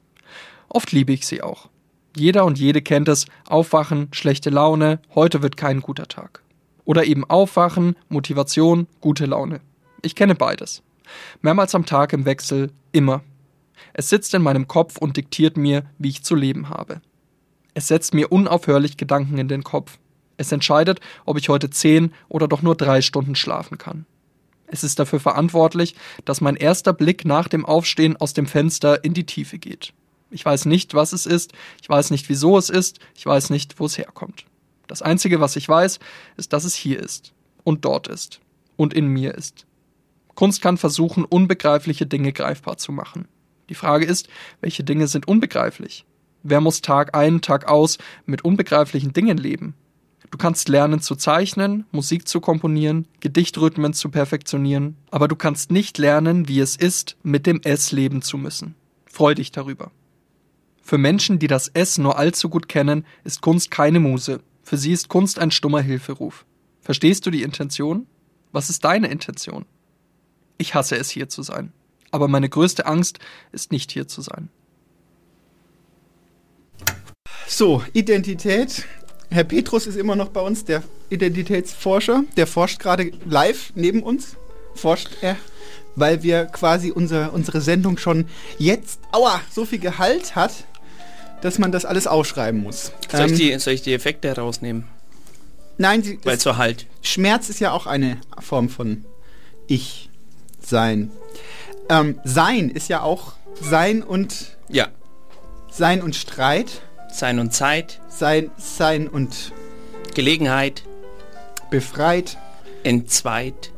Oft liebe ich sie auch. Jeder und jede kennt es. Aufwachen, schlechte Laune, heute wird kein guter Tag. Oder eben Aufwachen, Motivation, gute Laune. Ich kenne beides. Mehrmals am Tag im Wechsel, immer. Es sitzt in meinem Kopf und diktiert mir, wie ich zu leben habe. Es setzt mir unaufhörlich Gedanken in den Kopf. Es entscheidet, ob ich heute zehn oder doch nur drei Stunden schlafen kann. Es ist dafür verantwortlich, dass mein erster Blick nach dem Aufstehen aus dem Fenster in die Tiefe geht. Ich weiß nicht, was es ist, ich weiß nicht, wieso es ist, ich weiß nicht, wo es herkommt. Das Einzige, was ich weiß, ist, dass es hier ist und dort ist und in mir ist. Kunst kann versuchen, unbegreifliche Dinge greifbar zu machen. Die Frage ist, welche Dinge sind unbegreiflich? Wer muss Tag ein, Tag aus mit unbegreiflichen Dingen leben? Du kannst lernen zu zeichnen, Musik zu komponieren, Gedichtrhythmen zu perfektionieren, aber du kannst nicht lernen, wie es ist, mit dem S leben zu müssen. Freu dich darüber. Für Menschen, die das S nur allzu gut kennen, ist Kunst keine Muse. Für sie ist Kunst ein stummer Hilferuf. Verstehst du die Intention? Was ist deine Intention? Ich hasse es, hier zu sein. Aber meine größte Angst ist nicht hier zu sein. So, Identität. Herr Petrus ist immer noch bei uns, der Identitätsforscher. Der forscht gerade live neben uns. Forscht er, weil wir quasi unser, unsere Sendung schon jetzt, aua, so viel Gehalt hat, dass man das alles ausschreiben muss. Soll, ich, Ähm, die, soll ich die Effekte herausnehmen? Nein, sie, Weil so halt. Schmerz ist ja auch eine Form von Ich sein. Ähm, sein ist ja auch Sein und Ja. Sein und Streit. Sein und Zeit. Sein, Sein und Gelegenheit. Befreit. Entzweit.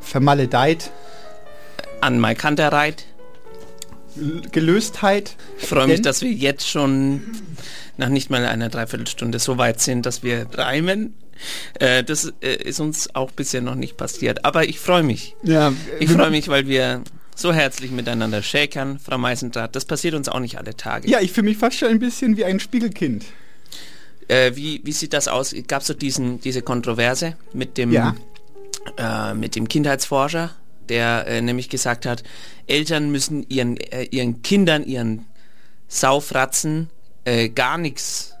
Vermaledeit. An Maikanterreit. L- Gelöstheit. Ich freue mich, dass wir jetzt schon nach nicht mal einer Dreiviertelstunde so weit sind, dass wir reimen. Äh, das äh, ist uns auch bisher noch nicht passiert. Aber ich freue mich. Ja, Ich freue mich, weil wir so herzlich miteinander schäkern, Frau Meisendraht. Das passiert uns auch nicht alle Tage. Ja, ich fühle mich fast schon ein bisschen wie ein Spiegelkind. Äh, wie, wie sieht das aus? Gab es so diesen, diese Kontroverse mit dem, Ja. äh, mit dem Kindheitsforscher, der äh, nämlich gesagt hat, Eltern müssen ihren, äh, ihren Kindern, ihren Saufratzen äh, gar nichts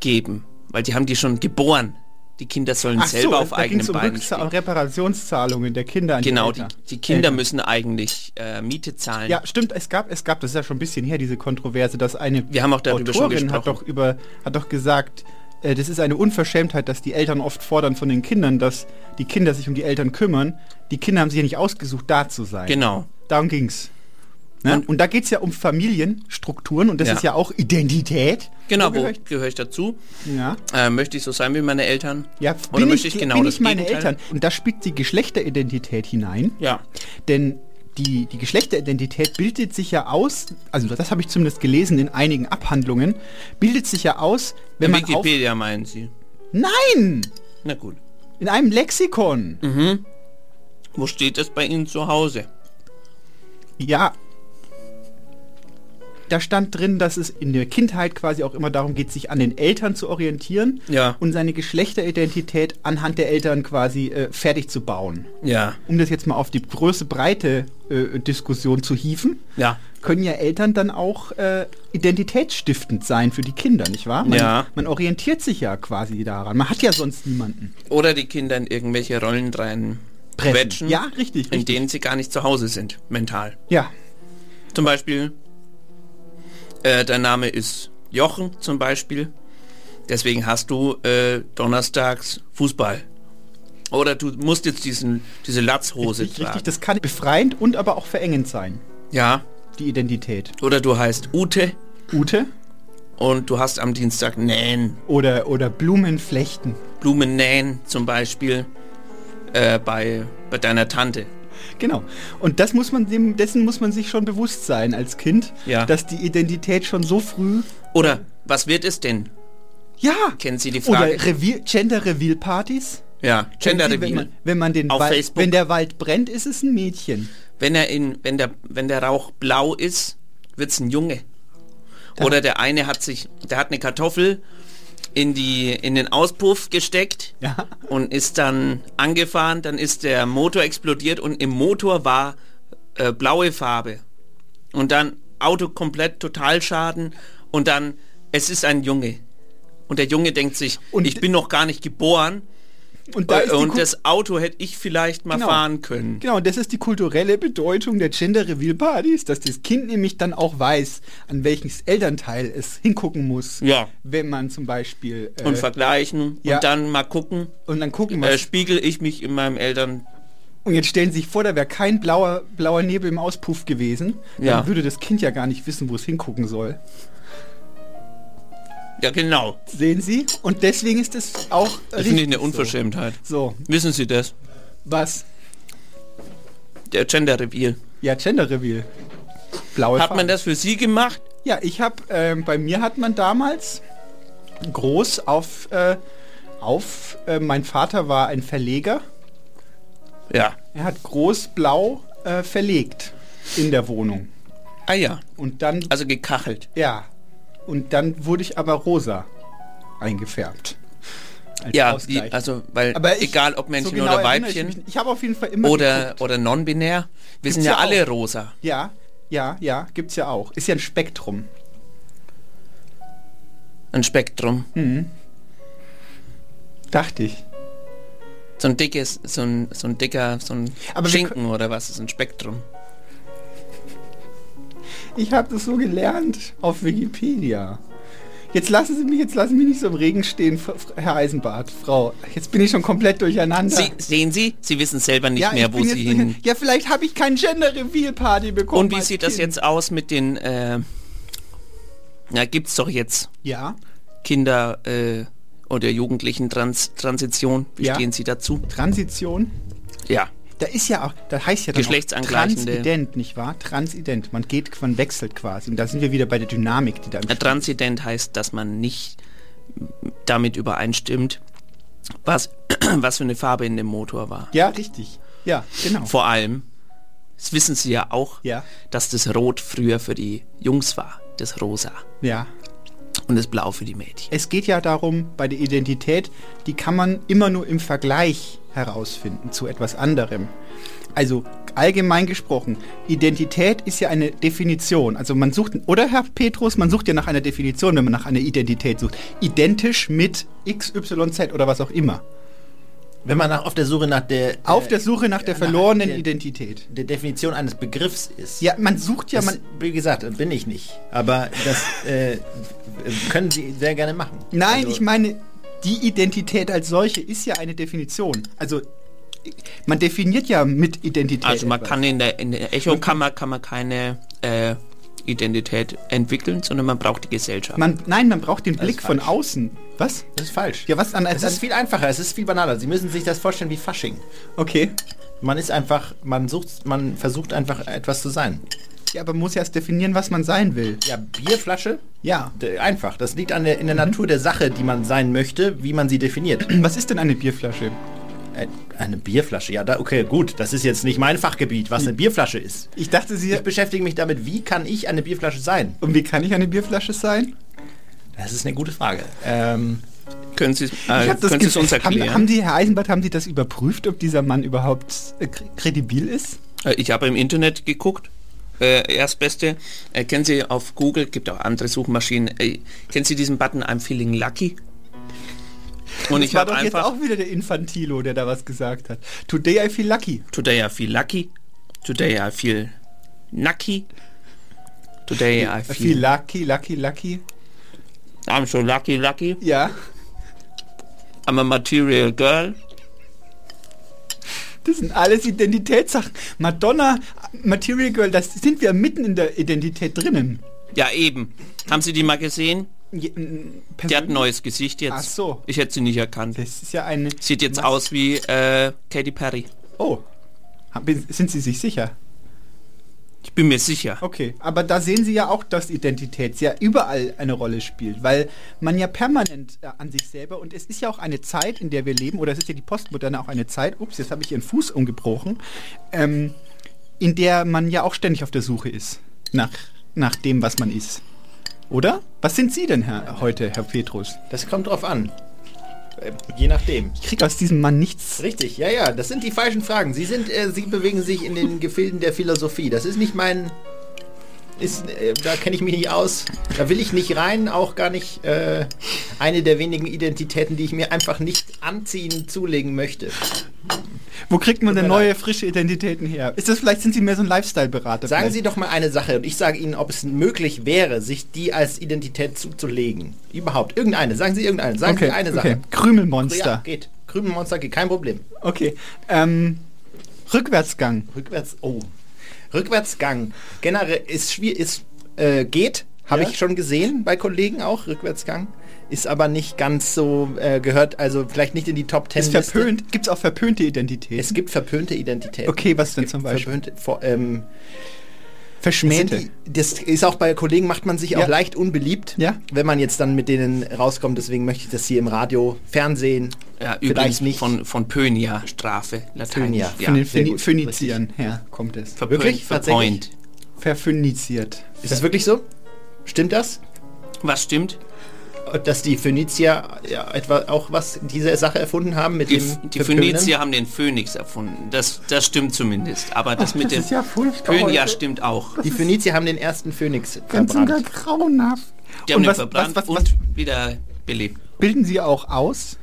geben, weil die haben die schon geboren. Die Kinder sollen Ach selber so, auf eigenen um Beinen stehen. Reparationszahlungen der Kinder an Genau, die Eltern. die Kinder Eltern. müssen eigentlich äh, Miete zahlen. Ja, stimmt, es gab, es gab, das ist ja schon ein bisschen her, diese Kontroverse, dass eine Wir haben auch darüber Autorin hat doch über, hat doch gesagt, äh, das ist eine Unverschämtheit, dass die Eltern oft fordern von den Kindern, dass die Kinder sich um die Eltern kümmern. Die Kinder haben sich ja nicht ausgesucht, da zu sein. Genau. Darum ging's. Ne? Und, Und- da geht's ja um Familienstrukturen und das Ja. ist ja auch Identität. Genau, Wo gehöre ich- dazu? Ja. Äh, möchte ich so sein wie meine Eltern? Ja, Oder bin möchte ich, ich genau bin das ich meine Gegenteil? Eltern. Und da spielt die Geschlechteridentität hinein. Ja. Denn die, die Geschlechteridentität bildet sich ja aus, also das habe ich zumindest gelesen in einigen Abhandlungen, bildet sich ja aus, wenn In man auf... Wikipedia meinen Sie? Nein! Na gut. In einem Lexikon. Mhm. Wo steht das bei Ihnen zu Hause? Ja. Da stand drin, dass es in der Kindheit quasi auch immer darum geht, sich an den Eltern zu orientieren Ja. und seine Geschlechteridentität anhand der Eltern quasi äh, fertig zu bauen. Ja. Um das jetzt mal auf die größte breite äh, Diskussion zu hieven, Ja. können ja Eltern dann auch äh, identitätsstiftend sein für die Kinder, nicht wahr? Man, Ja. Man orientiert sich ja quasi daran. Man hat ja sonst niemanden. Oder die Kinder in irgendwelche Rollen rein Pressen. quetschen, Ja, richtig, in richtig. denen sie gar nicht zu Hause sind, mental. Ja. Zum Beispiel, äh, dein Name ist Jochen zum Beispiel. Deswegen hast du äh, donnerstags Fußball. Oder du musst jetzt diesen, diese Latzhose Richtig, tragen. richtig, das kann befreiend und aber auch verengend sein, Ja. die Identität. Oder du heißt Ute Ute und du hast am Dienstag Nähen. oder, oder Blumenflechten. Blumen nähen zum Beispiel äh, bei, bei deiner Tante. Genau. Und das muss man dem, dessen muss man sich schon bewusst sein als Kind, Ja. dass die Identität schon so früh. Oder was wird es denn? Ja. Kennen Sie die Frage? Oder Revier, Gender-Reveal-Partys. ja, Gender Wenn, Reveal. man, wenn man den Auf Wald, Facebook. wenn der Wald brennt, ist es ein Mädchen. Wenn er in, wenn der, wenn der Rauch blau ist, wird's ein Junge. Oder der eine hat sich, der hat eine Kartoffel in die, in den Auspuff gesteckt Ja. und ist dann angefahren, dann ist der Motor explodiert und im Motor war äh, blaue Farbe. Und dann Auto komplett Totalschaden und dann, es ist ein Junge. Und der Junge denkt sich, ich bin noch gar nicht geboren. Und, da die und das Auto hätte ich vielleicht mal Genau. fahren können. Genau, und das ist die kulturelle Bedeutung der Gender-Reveal-Partys, dass das Kind nämlich dann auch weiß, an welches Elternteil es hingucken muss. Ja. Wenn man zum Beispiel. äh, und vergleichen ja. und dann mal gucken. Und dann gucken, Äh, was. spiegel ich mich in meinem Eltern. Und jetzt stellen Sie sich vor, da wäre kein blauer, blauer Nebel im Auspuff gewesen. Ja. Dann würde das Kind ja gar nicht wissen, wo es hingucken soll. Ja, genau. Sehen Sie? Und deswegen ist es auch. Das finde ich eine Unverschämtheit. So. Wissen Sie das? Was? Der Gender Reveal. Ja, Gender Reveal. Blaue Hat Farbe. man das für Sie gemacht? Ja, ich habe, ähm, bei mir hat man damals groß auf äh, auf. Äh, mein Vater war ein Verleger. Ja. Er hat groß-blau äh, verlegt in der Wohnung. Ah ja. Und dann. Also gekachelt. Ja. Und dann wurde ich aber rosa eingefärbt. Als Ja, die, also, weil Aber ich- egal ob Männchen so genau oder ich Weibchen nicht. Ich habe auf jeden Fall immer oder, geguckt. oder non-binär, wir Gibt's sind ja, ja alle rosa. Ja, ja, ja, gibt's ja auch. Ist ja ein Spektrum. Ein Spektrum. Mhm. Dachte ich. So ein dickes, so ein, so ein dicker, so ein Aber wir Schinken oder was ist ein Spektrum? Ich habe das so gelernt auf Wikipedia. Jetzt lassen Sie mich, jetzt lassen Sie mich nicht so im Regen stehen, Herr Eisenbart, Frau. Jetzt bin ich schon komplett durcheinander. Sie, sehen Sie, Sie wissen selber nicht ja, mehr, wo Sie hin. Ja, vielleicht habe ich kein Gender Reveal Party bekommen. Und wie sieht das Kind. jetzt aus mit den, äh, na gibt's doch jetzt Ja. Kinder äh, oder Jugendlichen Trans Transition. Wie Ja. stehen Sie dazu? Transition? Ja. Da ist ja auch, da heißt ja dann Transident, nicht wahr? Transident. Man geht, man wechselt quasi. Und da sind wir wieder bei der Dynamik, die da im Ein Transident heißt, dass man nicht damit übereinstimmt, was, was für eine Farbe in dem Motor war. Ja, richtig. Ja, genau. Vor allem, das wissen Sie ja auch, Ja. dass das Rot früher für die Jungs war, das Rosa. Ja. Und das Blau für die Mädchen. Es geht ja darum, bei der Identität, die kann man immer nur im Vergleich herausfinden zu etwas anderem. Also allgemein gesprochen, Identität ist ja eine Definition. Also man sucht, oder Herr Petrus, man sucht ja nach einer Definition, wenn man nach einer Identität sucht. Identisch mit XYZ oder was auch immer. Wenn man nach, auf der Suche nach der Auf äh, der Suche nach der verlorenen der- Identität. der Definition eines Begriffs ist. Ja, man sucht ja, Das, man, wie gesagt, bin ich nicht. Aber das äh, können Sie sehr gerne machen. Nein, Also- ich meine, die Identität als solche ist ja eine Definition. Also man definiert ja mit Identität. Also man etwas. kann in der, in der Echokammer kann man keine äh, Identität entwickeln, sondern man braucht die Gesellschaft. Man, nein, man braucht den Das Blick von außen. Was? Das ist falsch. Ja, was an Es ist viel einfacher, es ist viel banaler. Sie müssen sich das vorstellen wie Fasching. Okay. Man ist einfach, man sucht, man versucht einfach etwas zu sein. Ja, aber man muss ja erst definieren, was man sein will. Ja, Bierflasche? Ja. D- Einfach. Das liegt an der, in der Natur der Sache, die man sein möchte, wie man sie definiert. Was ist denn eine Bierflasche? Eine Bierflasche, ja, da, okay, gut. Das ist jetzt nicht mein Fachgebiet, was eine Bierflasche ist. Ich dachte, Sie. Ich beschäftige mich damit, wie kann ich eine Bierflasche sein? Und wie kann ich eine Bierflasche sein? Das ist eine gute Frage. Ähm, können Sie, ich äh, es uns erklären? Haben, haben die, Herr Eisenbart, haben Sie das überprüft, ob dieser Mann überhaupt äh, kr- kredibil ist? Äh, Ich habe im Internet geguckt. Äh, Erstbeste. Äh, kennen Sie auf Google, gibt auch andere Suchmaschinen. Äh, kennen Sie diesen Button I'm feeling lucky? Und das ich war habe doch jetzt auch wieder der Infantilo, der da was gesagt hat. Today I feel lucky. Today I feel lucky. Today I feel lucky. Today I I feel, feel lucky, lucky, lucky. I'm so lucky, lucky. Ja. I'm a material girl. Das sind alles Identitätssachen. Madonna, Material Girl, das sind wir mitten in der Identität drinnen. Ja, eben. Haben Sie die mal gesehen? Je- Die hat ein neues Gesicht jetzt. Ach so. Ich hätte sie nicht erkannt. Das ist ja eine. Sieht jetzt aus wie äh, Katy Perry. Oh. Sind Sie sich sicher? Ich bin mir sicher. Okay, aber da sehen Sie ja auch, dass Identität ja überall eine Rolle spielt, weil man ja permanent äh, an sich selber und es ist ja auch eine Zeit, in der wir leben, oder es ist ja die Postmoderne auch eine Zeit, ups, jetzt habe ich Ihren Fuß umgebrochen, ähm, in der man ja auch ständig auf der Suche ist nach, nach dem, was man ist. Oder? Was sind Sie denn Herr, heute, Herr Petrus? das kommt drauf an. Äh, Je nachdem. Ich kriege aus diesem Mann nichts. Richtig, ja, ja, das sind die falschen Fragen. Sie sind, äh, Sie bewegen sich in den Gefilden der Philosophie. Das ist nicht mein, ist, äh, da kenne ich mich nicht aus. Da will ich nicht rein, auch gar nicht äh, eine der wenigen Identitäten, die ich mir einfach nicht anziehen, zulegen möchte. Wo kriegt man denn neue, frische Identitäten her? Ist das vielleicht, sind Sie mehr so ein Lifestyle-Berater? Sagen vielleicht? Sie doch mal eine Sache und ich sage Ihnen, ob es möglich wäre, sich die als Identität zuzulegen. Überhaupt. Irgendeine. Sagen Sie irgendeine. Sagen okay, Sie eine Sache. okay. Krümelmonster. Ja, geht. Krümelmonster geht, kein Problem. Okay. Ähm, Rückwärtsgang. Rückwärts, oh. Rückwärtsgang generell ist schwierig, ist, äh, geht, habe Ja? ich schon gesehen bei Kollegen auch, Rückwärtsgang. Ist aber nicht ganz so, äh, gehört also vielleicht nicht in die Top Ten. Ist verpönt. Gibt es auch verpönte Identität? Es gibt verpönte Identitäten. Okay, was denn zum Beispiel? Verpönte, vor, ähm, Verschmähte. Das, die, das ist auch bei Kollegen, macht man sich Ja. auch leicht unbeliebt, Ja. wenn man jetzt dann mit denen rauskommt. Deswegen möchte ich das hier im Radio, Fernsehen, Ja, vielleicht übrigens nicht. von, von Pönia, Strafe, Lateinisch. Phönia. Ja. Von den Phöni gut. Phöniziern her kommt es. Verpönt, Wirklich? Verpoint. Verphöniziert. Ist es wirklich so? Stimmt das? Was stimmt? Dass die Phönizier ja, etwa auch was diese Sache erfunden haben mit Die, dem die Verpönen? Phönizier haben den Phönix erfunden. Das, das stimmt zumindest. Aber das Ach, mit das dem ja Pönia heute. stimmt auch. Die Phönizier haben den ersten Phönix Ganz verbrannt. grauenhaft. Die haben Und den was, verbrannt was, was, was und wieder belebt. bilden Sie auch aus?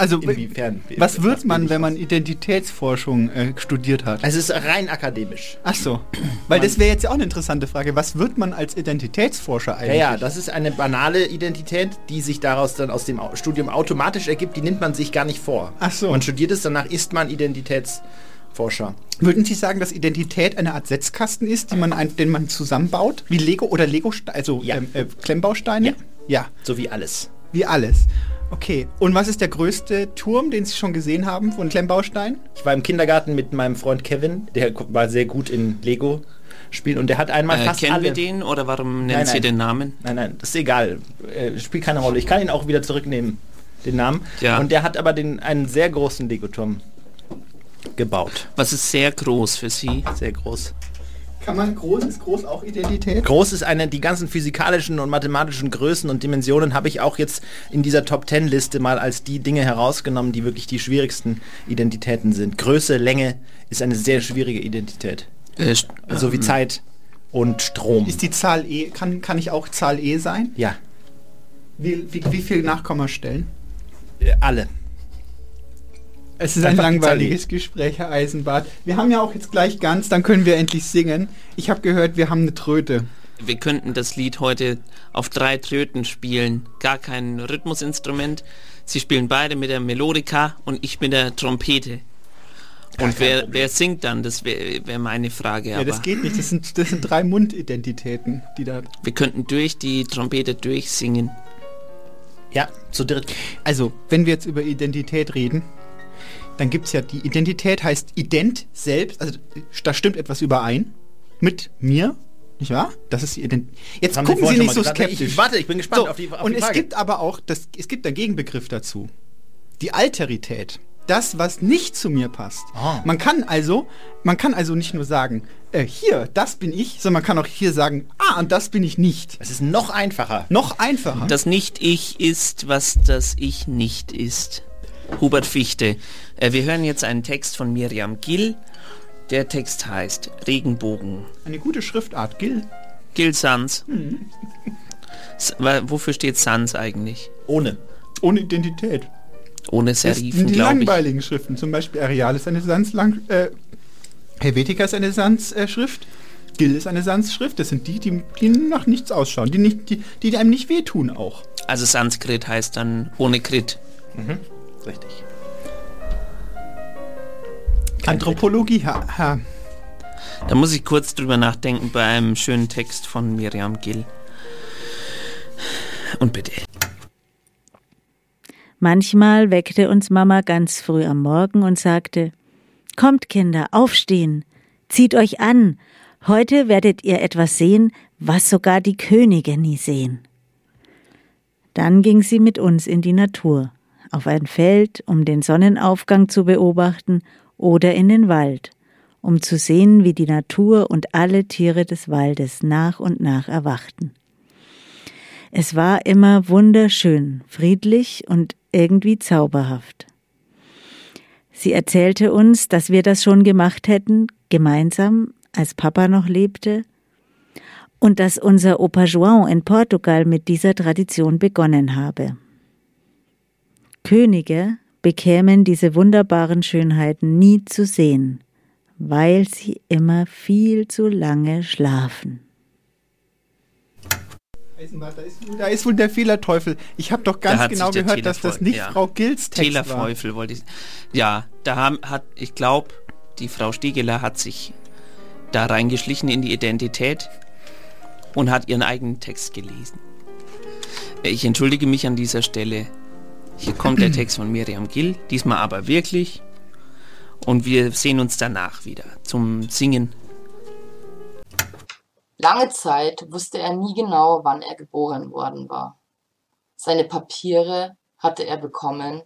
Also, Inwiefern? was wird man, wenn man Identitätsforschung äh, studiert hat? Also es ist rein akademisch. Ach so. Weil das wäre jetzt ja auch eine interessante Frage. Was wird man als Identitätsforscher Ja, eigentlich? ja, das ist eine banale Identität, die sich daraus dann aus dem Studium automatisch ergibt. Die nimmt man sich gar nicht vor. Ach so. Man studiert es, danach ist man Identitätsforscher. Würden Sie sagen, dass Identität eine Art Setzkasten ist, man ein, den man zusammenbaut? Wie Lego oder Lego, also Ja. ähm, äh, Klemmbausteine? Ja. ja. So wie alles. Wie alles. Okay. Und was ist der größte Turm, den Sie schon gesehen haben von Klemmbaustein? Ich war im Kindergarten mit meinem Freund Kevin, der war sehr gut in Lego spielen und der hat einmal Äh, fast kennen alle. wir den oder warum nennen Nein, Sie nein. den Namen? Nein, nein, das ist egal. Äh, spielt keine Rolle. Ich kann ihn auch wieder zurücknehmen, den Namen. Ja. Und der hat aber den, einen sehr großen Lego-Turm gebaut. Was ist sehr groß für Sie? Sehr groß. Kann man groß, ist groß auch Identität? Groß ist eine, die ganzen physikalischen und mathematischen Größen und Dimensionen habe ich auch jetzt in dieser Top Ten Liste mal als die Dinge herausgenommen, die wirklich die schwierigsten Identitäten sind. Größe, Länge ist eine sehr schwierige Identität. Äh, So wie ähm, Zeit und Strom. Ist die Zahl E, kann, kann ich auch Zahl E sein? ja, Wie, wie, wie viele Nachkommastellen? äh, alle. Es ist ein langweiliges Gespräch, Herr Eisenbart. Wir haben ja auch jetzt gleich ganz, dann können wir endlich singen. Ich habe gehört, wir haben eine Tröte. Wir könnten das Lied heute auf drei Tröten spielen. Gar kein Rhythmusinstrument. Sie spielen beide mit der Melodika und ich mit der Trompete. Und wer, wer singt dann? Das wäre wär meine Frage. Ja, aber das geht nicht. Das sind, das sind drei Mundidentitäten, die da. wir könnten durch die Trompete durchsingen. Ja, zu dritt. Also, wenn wir jetzt über Identität reden, dann gibt es ja die Identität heißt Ident selbst, also da stimmt etwas überein mit mir, nicht wahr? Das ist die Identität. Jetzt Haben gucken Sie nicht so gesagt? skeptisch. Ich- warte, ich bin gespannt so, auf die- auf Und die es gibt aber auch, das, es gibt einen Gegenbegriff dazu. Die Alterität. Das, was nicht zu mir passt. Ah. Man kann also, man kann also nicht nur sagen, äh, hier, das bin ich, sondern man kann auch hier sagen, ah, und das bin ich nicht. Es ist noch einfacher. Noch einfacher. Das Nicht-Ich ist, was das Ich nicht ist. Hubert Fichte. Äh, wir hören jetzt einen Text von Miriam Gill. Der Text heißt Regenbogen. Eine gute Schriftart, Gil. Gill Sans. Hm. Wofür steht Sans eigentlich? Ohne. Ohne Identität. Ohne Das sind Serifen, die glaube ich. langweiligen Schriften. Zum Beispiel Areal ist eine Sans lang, äh, Helvetica ist eine Sans äh, Schrift. Gil ist eine Sans Schrift. Das sind die, die, die nach nichts ausschauen, die, nicht, die, die einem nicht wehtun auch. Also Sanskrit heißt dann ohne Krit. Richtig. Anthropologie, Herr, Herr. Da muss ich kurz drüber nachdenken bei einem schönen Text von Miriam Gill. Und bitte. Manchmal weckte uns Mama ganz früh am Morgen und sagte, Kommt Kinder, aufstehen, zieht euch an, heute werdet ihr etwas sehen, was sogar die Könige nie sehen. Dann ging sie mit uns in die Natur, auf ein Feld, um den Sonnenaufgang zu beobachten, oder in den Wald, um zu sehen, wie die Natur und alle Tiere des Waldes nach und nach erwachten. Es war immer wunderschön, friedlich und irgendwie zauberhaft. Sie erzählte uns, dass wir das schon gemacht hätten, gemeinsam, als Papa noch lebte, und dass unser Opa João in Portugal mit dieser Tradition begonnen habe. Könige bekämen diese wunderbaren Schönheiten nie zu sehen, weil sie immer viel zu lange schlafen. Da ist, da ist wohl der Fehlerteufel. Ich habe doch Da ganz hat genau gehört, dass das nicht ja. Frau Gills Text war. Telefeufel wollte ich. Ja, da haben, hat, ich glaube, die Frau Stiegeler hat sich da reingeschlichen in die Identität und hat ihren eigenen Text gelesen. Ich entschuldige mich an dieser Stelle. Hier kommt der Text von Miriam Gill, diesmal aber wirklich. Und wir sehen uns danach wieder zum Singen. Lange Zeit wusste er nie genau, wann er geboren worden war. Seine Papiere hatte er bekommen,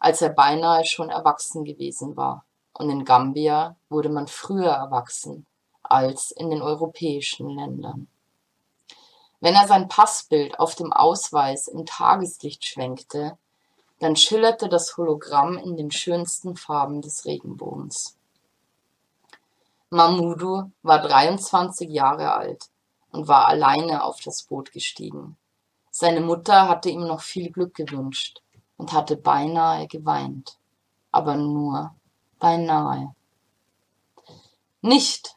als er beinahe schon erwachsen gewesen war, und in Gambia wurde man früher erwachsen als in den europäischen Ländern. Wenn er sein Passbild auf dem Ausweis im Tageslicht schwenkte, dann schillerte das Hologramm in den schönsten Farben des Regenbogens. Mamudu war 23 Jahre alt und war alleine auf das Boot gestiegen. Seine Mutter hatte ihm noch viel Glück gewünscht und hatte beinahe geweint, aber nur beinahe. Nicht!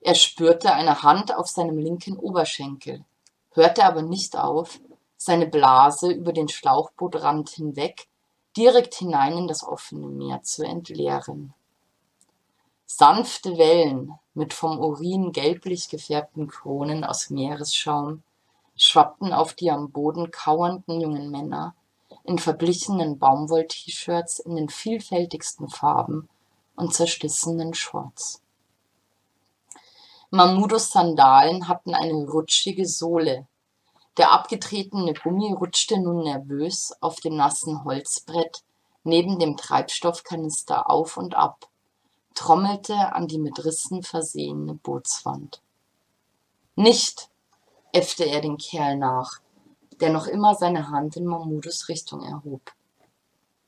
Er spürte eine Hand auf seinem linken Oberschenkel, hörte aber nicht auf, seine Blase über den Schlauchbootrand hinweg direkt hinein in das offene Meer zu entleeren. Sanfte Wellen mit vom Urin gelblich gefärbten Kronen aus Meeresschaum schwappten auf die am Boden kauernden jungen Männer in verblichenen Baumwoll-T-Shirts in den vielfältigsten Farben und zerstissenen Shorts. Mamudos Sandalen hatten eine rutschige Sohle. Der abgetretene Gummi rutschte nun nervös auf dem nassen Holzbrett neben dem Treibstoffkanister auf und ab, trommelte an die mit Rissen versehene Bootswand. Nicht, äffte er den Kerl nach, der noch immer seine Hand in Mahmudos Richtung erhob.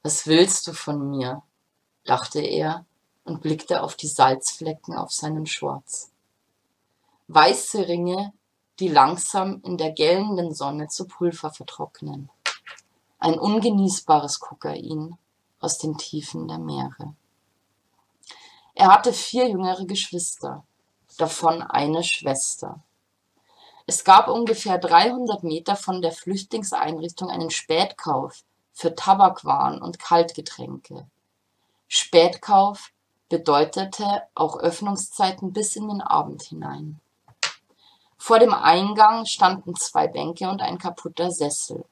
Was willst du von mir? dachte er und blickte auf die Salzflecken auf seinen Shorts. Weiße Ringe, die langsam in der gellenden Sonne zu Pulver vertrocknen. Ein ungenießbares Kokain aus den Tiefen der Meere. Er hatte vier jüngere Geschwister, davon eine Schwester. Es gab ungefähr 300 Meter von der Flüchtlingseinrichtung einen Spätkauf für Tabakwaren und Kaltgetränke. Spätkauf bedeutete auch Öffnungszeiten bis in den Abend hinein. Vor dem Eingang standen zwei Bänke und ein kaputter Sessel.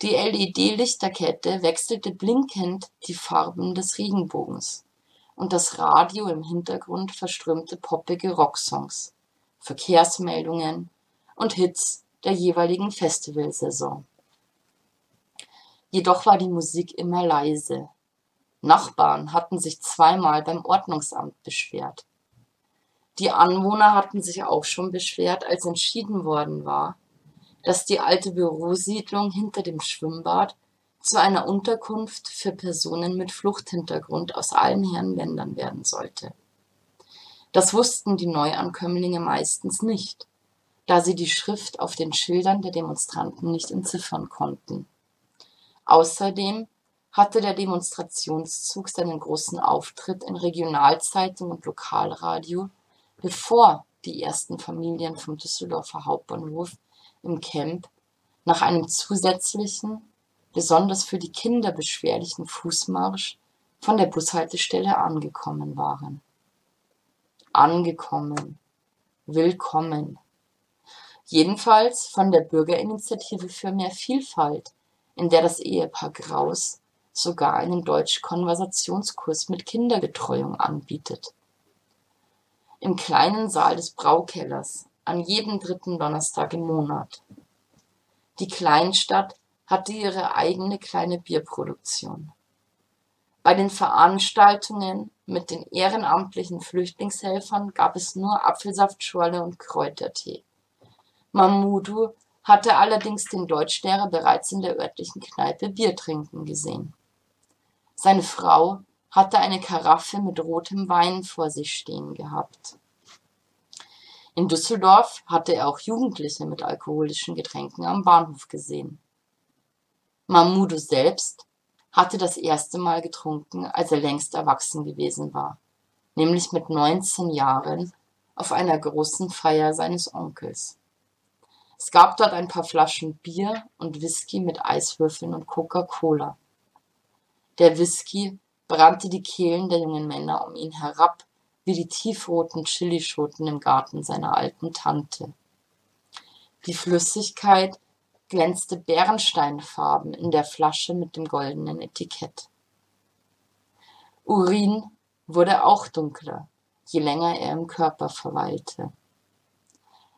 Die LED-Lichterkette wechselte blinkend die Farben des Regenbogens und das Radio im Hintergrund verströmte poppige Rocksongs, Verkehrsmeldungen, und Hits der jeweiligen Festivalsaison. Jedoch war die Musik immer leise. Nachbarn hatten sich zweimal beim Ordnungsamt beschwert. Die Anwohner hatten sich auch schon beschwert, als entschieden worden war, dass die alte Bürosiedlung hinter dem Schwimmbad zu einer Unterkunft für Personen mit Fluchthintergrund aus allen Herren Ländern werden sollte. Das wussten die Neuankömmlinge meistens nicht da sie die Schrift auf den Schildern der Demonstranten nicht entziffern konnten. Außerdem hatte der Demonstrationszug seinen großen Auftritt in Regionalzeitung und Lokalradio, bevor die ersten Familien vom Düsseldorfer Hauptbahnhof im Camp nach einem zusätzlichen, besonders für die Kinder beschwerlichen Fußmarsch von der Bushaltestelle angekommen waren. Angekommen. Willkommen jedenfalls von der Bürgerinitiative für mehr Vielfalt, in der das Ehepaar Graus sogar einen Deutsch-Konversationskurs mit Kinderbetreuung anbietet. Im kleinen Saal des Braukellers, an jedem dritten Donnerstag im Monat. Die Kleinstadt hatte ihre eigene kleine Bierproduktion. Bei den Veranstaltungen mit den ehrenamtlichen Flüchtlingshelfern gab es nur Apfelsaftschorle und Kräutertee. Mamudu hatte allerdings den Deutschlehrer bereits in der örtlichen Kneipe Bier trinken gesehen. Seine Frau hatte eine Karaffe mit rotem Wein vor sich stehen gehabt. In Düsseldorf hatte er auch Jugendliche mit alkoholischen Getränken am Bahnhof gesehen. Mamudu selbst hatte das erste Mal getrunken, als er längst erwachsen gewesen war, nämlich mit 19 Jahren auf einer großen Feier seines Onkels. Es gab dort ein paar Flaschen Bier und Whisky mit Eiswürfeln und Coca-Cola. Der Whisky brannte die Kehlen der jungen Männer um ihn herab wie die tiefroten Chilischoten im Garten seiner alten Tante. Die Flüssigkeit glänzte bernsteinfarben in der Flasche mit dem goldenen Etikett. Urin wurde auch dunkler, je länger er im Körper verweilte.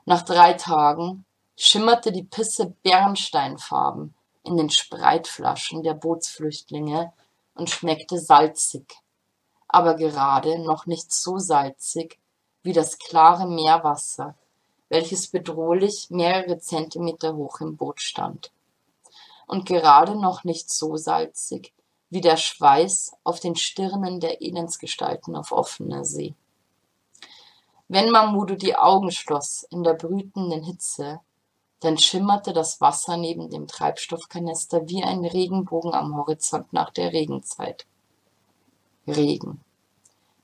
Nach drei Tagen schimmerte die Pisse bernsteinfarben in den Spreitflaschen der Bootsflüchtlinge und schmeckte salzig, aber gerade noch nicht so salzig wie das klare Meerwasser, welches bedrohlich mehrere Zentimeter hoch im Boot stand. Und gerade noch nicht so salzig wie der Schweiß auf den Stirnen der Elendsgestalten auf offener See. Wenn Mamudu die Augen schloss in der brütenden Hitze, dann schimmerte das Wasser neben dem Treibstoffkanister wie ein Regenbogen am Horizont nach der Regenzeit. Regen.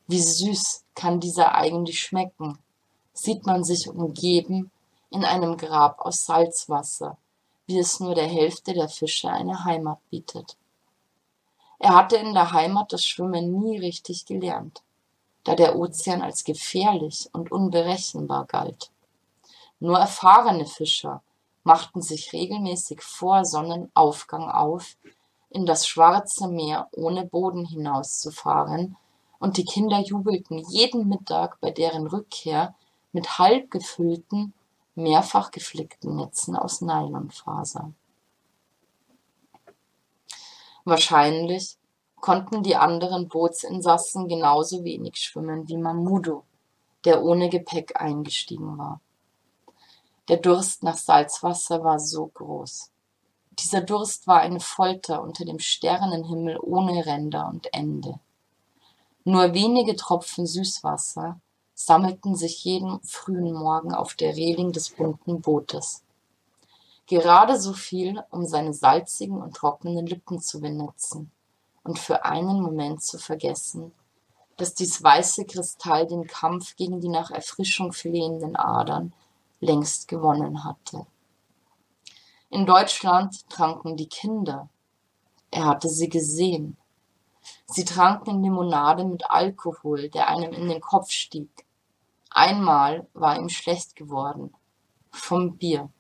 Wie süß kann dieser eigentlich schmecken? Sieht man sich umgeben in einem Grab aus Salzwasser, wie es nur der Hälfte der Fische eine Heimat bietet. Er hatte in der Heimat das Schwimmen nie richtig gelernt, da der Ozean als gefährlich und unberechenbar galt. Nur erfahrene Fischer machten sich regelmäßig vor Sonnenaufgang auf, in das schwarze Meer ohne Boden hinauszufahren, und die Kinder jubelten jeden Mittag bei deren Rückkehr mit halb gefüllten, mehrfach geflickten Netzen aus Nylonfaser. Wahrscheinlich konnten die anderen Bootsinsassen genauso wenig schwimmen wie Mamudu, der ohne Gepäck eingestiegen war. Der Durst nach Salzwasser war so groß. Dieser Durst war eine Folter unter dem Sternenhimmel ohne Ränder und Ende. Nur wenige Tropfen Süßwasser sammelten sich jeden frühen Morgen auf der Reling des bunten Bootes. Gerade so viel, um seine salzigen und trockenen Lippen zu benetzen und für einen Moment zu vergessen, dass dies weiße Kristall den Kampf gegen die nach Erfrischung flehenden Adern längst gewonnen hatte. In Deutschland tranken die Kinder. Er hatte sie gesehen. Sie tranken Limonade mit Alkohol, der einem in den Kopf stieg. Einmal war ihm schlecht geworden. Vom Bier.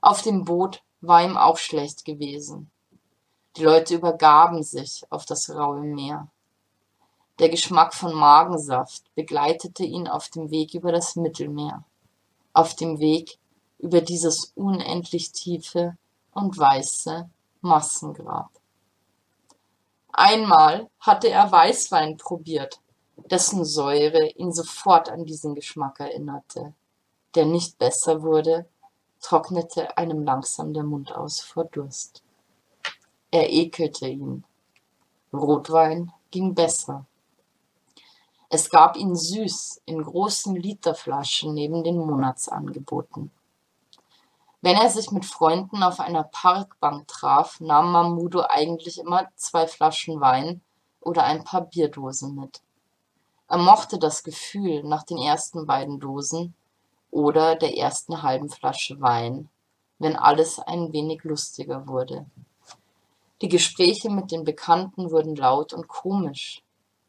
Auf dem Boot war ihm auch schlecht gewesen. Die Leute übergaben sich auf das raue Meer. Der Geschmack von Magensaft begleitete ihn auf dem Weg über das Mittelmeer auf dem Weg über dieses unendlich tiefe und weiße Massengrab. Einmal hatte er Weißwein probiert, dessen Säure ihn sofort an diesen Geschmack erinnerte. Der nicht besser wurde, trocknete einem langsam der Mund aus vor Durst. Er ekelte ihn. Rotwein ging besser. Es gab ihn süß in großen Literflaschen neben den Monatsangeboten. Wenn er sich mit Freunden auf einer Parkbank traf, nahm Mamudo eigentlich immer zwei Flaschen Wein oder ein paar Bierdosen mit. Er mochte das Gefühl nach den ersten beiden Dosen oder der ersten halben Flasche Wein, wenn alles ein wenig lustiger wurde. Die Gespräche mit den Bekannten wurden laut und komisch,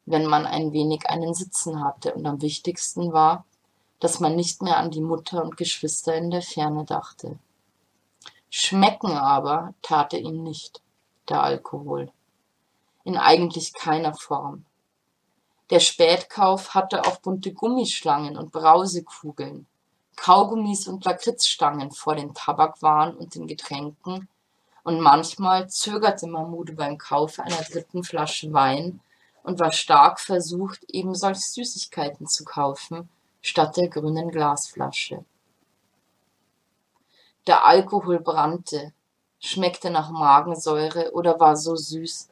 wenn man ein wenig einen Sitzen hatte, und am wichtigsten war, dass man nicht mehr an die Mutter und Geschwister in der Ferne dachte. Schmecken aber tat er ihm nicht, der Alkohol. In eigentlich keiner Form. Der Spätkauf hatte auch bunte Gummischlangen und Brausekugeln, Kaugummis und Lakritzstangen vor den Tabakwaren und den Getränken, und manchmal zögerte Mahmude beim Kauf einer dritten Flasche Wein und war stark versucht, eben solch Süßigkeiten zu kaufen, statt der grünen Glasflasche. Der Alkohol brannte, schmeckte nach Magensäure oder war so süß,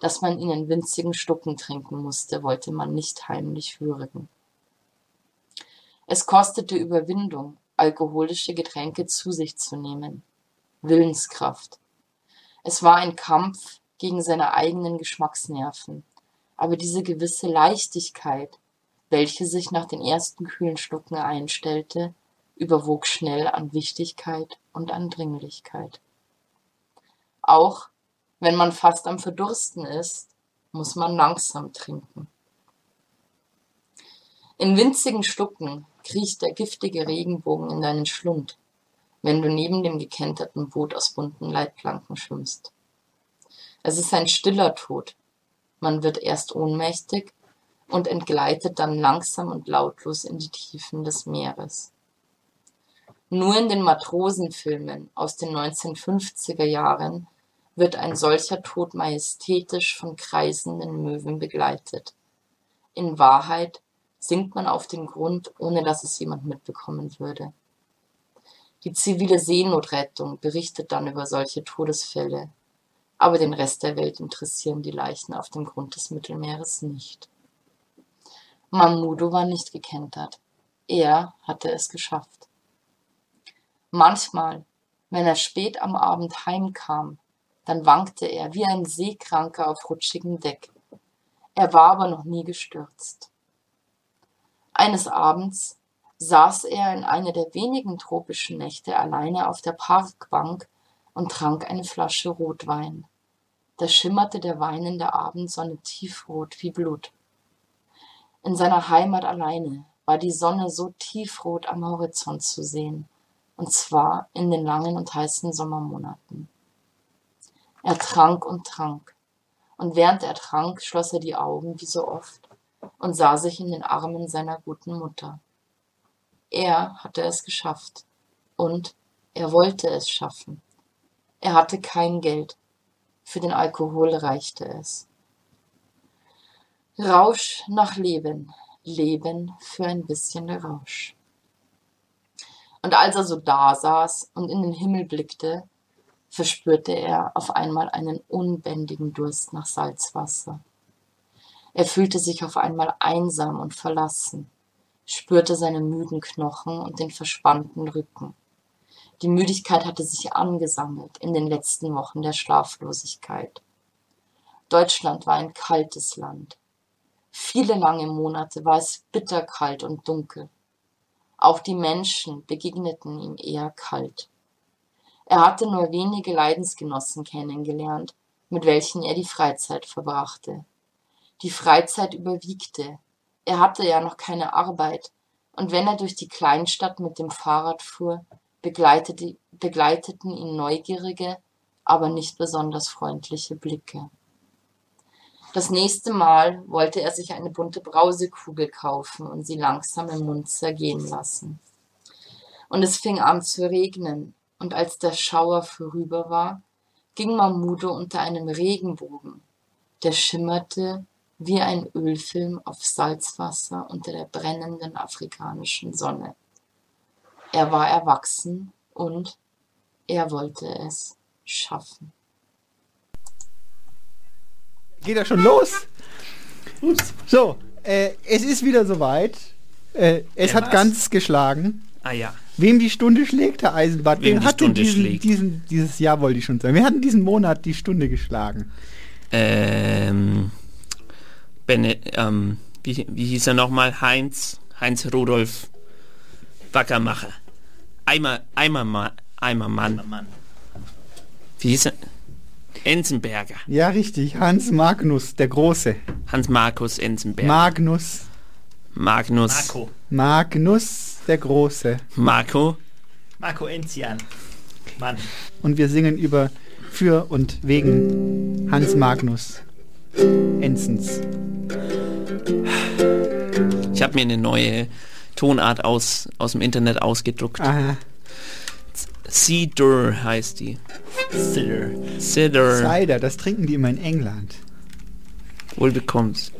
dass man ihn in winzigen Stucken trinken musste, wollte man nicht heimlich würgen. Es kostete Überwindung, alkoholische Getränke zu sich zu nehmen. Willenskraft. Es war ein Kampf gegen seine eigenen Geschmacksnerven aber diese gewisse Leichtigkeit, welche sich nach den ersten kühlen Schlucken einstellte, überwog schnell an Wichtigkeit und an Dringlichkeit. Auch wenn man fast am Verdursten ist, muss man langsam trinken. In winzigen Schlucken kriecht der giftige Regenbogen in deinen Schlund, wenn du neben dem gekenterten Boot aus bunten Leitplanken schwimmst. Es ist ein stiller Tod, man wird erst ohnmächtig und entgleitet dann langsam und lautlos in die Tiefen des Meeres. Nur in den Matrosenfilmen aus den 1950er Jahren wird ein solcher Tod majestätisch von kreisenden Möwen begleitet. In Wahrheit sinkt man auf den Grund, ohne dass es jemand mitbekommen würde. Die zivile Seenotrettung berichtet dann über solche Todesfälle, aber den Rest der Welt interessieren die Leichen auf dem Grund des Mittelmeeres nicht. Mahmudo war nicht gekentert. Er hatte es geschafft. Manchmal, wenn er spät am Abend heimkam, dann wankte er wie ein Seekranker auf rutschigem Deck. Er war aber noch nie gestürzt. Eines Abends saß er in einer der wenigen tropischen Nächte alleine auf der Parkbank und trank eine Flasche Rotwein. Da schimmerte der Wein in der Abendsonne tiefrot wie Blut. In seiner Heimat alleine war die Sonne so tiefrot am Horizont zu sehen, und zwar in den langen und heißen Sommermonaten. Er trank und trank, und während er trank, schloss er die Augen wie so oft und sah sich in den Armen seiner guten Mutter. Er hatte es geschafft. Und er wollte es schaffen. Er hatte kein Geld. Für den Alkohol reichte es. Rausch nach Leben, Leben für ein bisschen Rausch. Und als er so da saß und in den Himmel blickte, verspürte er auf einmal einen unbändigen Durst nach Salzwasser. Er fühlte sich auf einmal einsam und verlassen spürte seine müden Knochen und den verspannten Rücken. Die Müdigkeit hatte sich angesammelt in den letzten Wochen der Schlaflosigkeit. Deutschland war ein kaltes Land. Viele lange Monate war es bitterkalt und dunkel. Auch die Menschen begegneten ihm eher kalt. Er hatte nur wenige Leidensgenossen kennengelernt, mit welchen er die Freizeit verbrachte. Die Freizeit überwiegte, er hatte ja noch keine Arbeit, und wenn er durch die Kleinstadt mit dem Fahrrad fuhr, begleiteten ihn neugierige, aber nicht besonders freundliche Blicke. Das nächste Mal wollte er sich eine bunte Brausekugel kaufen und sie langsam im Mund zergehen lassen. Und es fing an zu regnen, und als der Schauer vorüber war, ging Mahmudo unter einem Regenbogen, der schimmerte wie ein Ölfilm auf Salzwasser unter der brennenden afrikanischen Sonne. Er war erwachsen und er wollte es schaffen. Geht er schon los? Ups. So, äh, es ist wieder soweit. Äh, es ja, hat was? ganz geschlagen. Ah ja. Wem die Stunde schlägt, Herr Eisenbart, Wem hat denn diesen, diesen, dieses Jahr, wollte ich schon sagen. Wer hat diesen Monat die Stunde geschlagen? Ähm, Bene, ähm, wie, wie hieß er nochmal? Heinz, Heinz Rudolf Wackermacher. Eimer, Eimermann. Eimermann. Eimermann. Wie hieß er? Enzenberger. Ja, richtig. Hans Magnus, der Große. Hans Markus Enzenberger. Magnus. Magnus. Marco. Magnus, der Große. Marco. Marco Enzian. Mann. Und wir singen über für und wegen Hans Magnus. Enzens. Ich habe mir eine neue Tonart aus, aus dem Internet ausgedruckt. Aha. Cider heißt die. Cider. Cider. Cider, das trinken die immer in England. Wohl bekommst.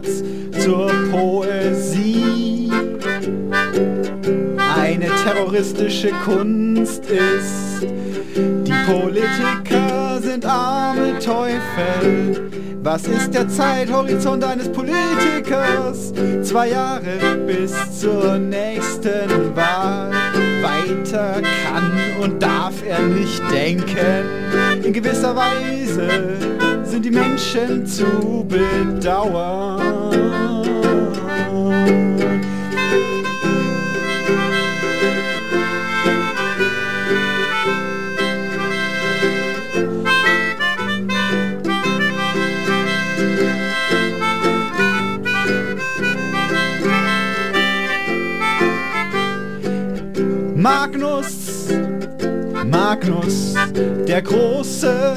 Gegensatz zur Poesie eine terroristische Kunst ist. Die Politiker sind arme Teufel. Was ist der Zeithorizont eines Politikers? Zwei Jahre bis zur nächsten Wahl. Weiter kann und darf er nicht denken. In gewisser Weise sind die Menschen zu bedauern. Magnus, Magnus, der Große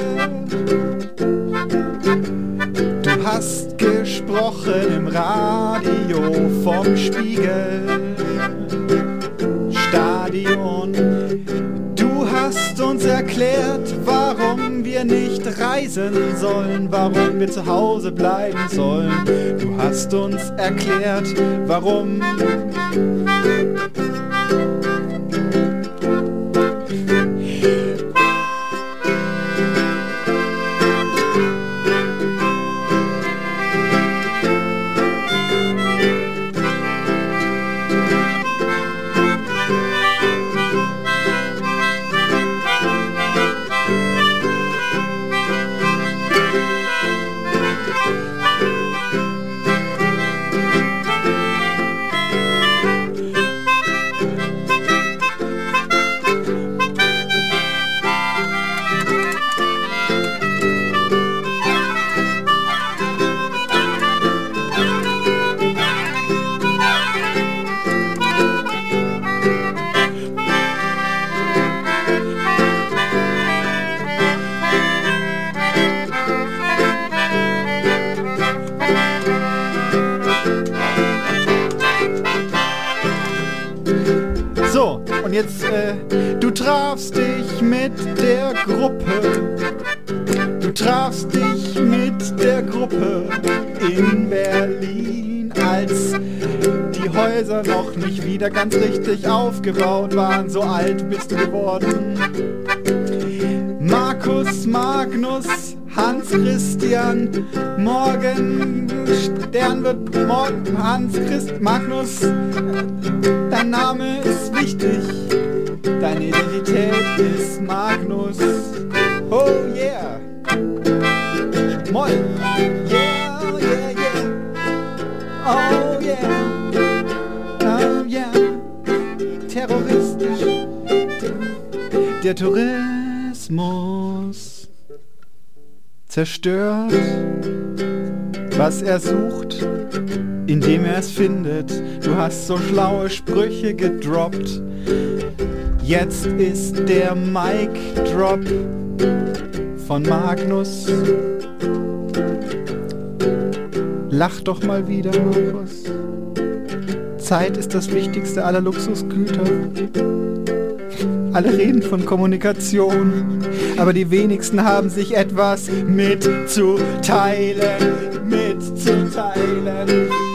Du hast gesprochen im Radio vom Spiegel. Stadion. Du hast uns erklärt, warum wir nicht reisen sollen, warum wir zu Hause bleiben sollen. Du hast uns erklärt, warum. Und jetzt, äh, du trafst dich mit der Gruppe. Du trafst dich mit der Gruppe in Berlin, als die Häuser noch nicht wieder ganz richtig aufgebaut waren. So alt bist du geworden. Markus, Magnus, Hans Christian, morgen Stern wird morgen Hans Christ Magnus. Dein Name ist wichtig, deine Identität ist Magnus. Oh yeah. Moll. Yeah, yeah, yeah. Oh yeah. Oh yeah. Terroristisch. Der Tourismus zerstört, was er sucht, indem er es findet. Du hast so schlaue Sprüche gedroppt. Jetzt ist der Mic Drop von Magnus. Lach doch mal wieder, Markus. Zeit ist das wichtigste aller Luxusgüter. Alle reden von Kommunikation, aber die wenigsten haben sich etwas mitzuteilen, mitzuteilen. Die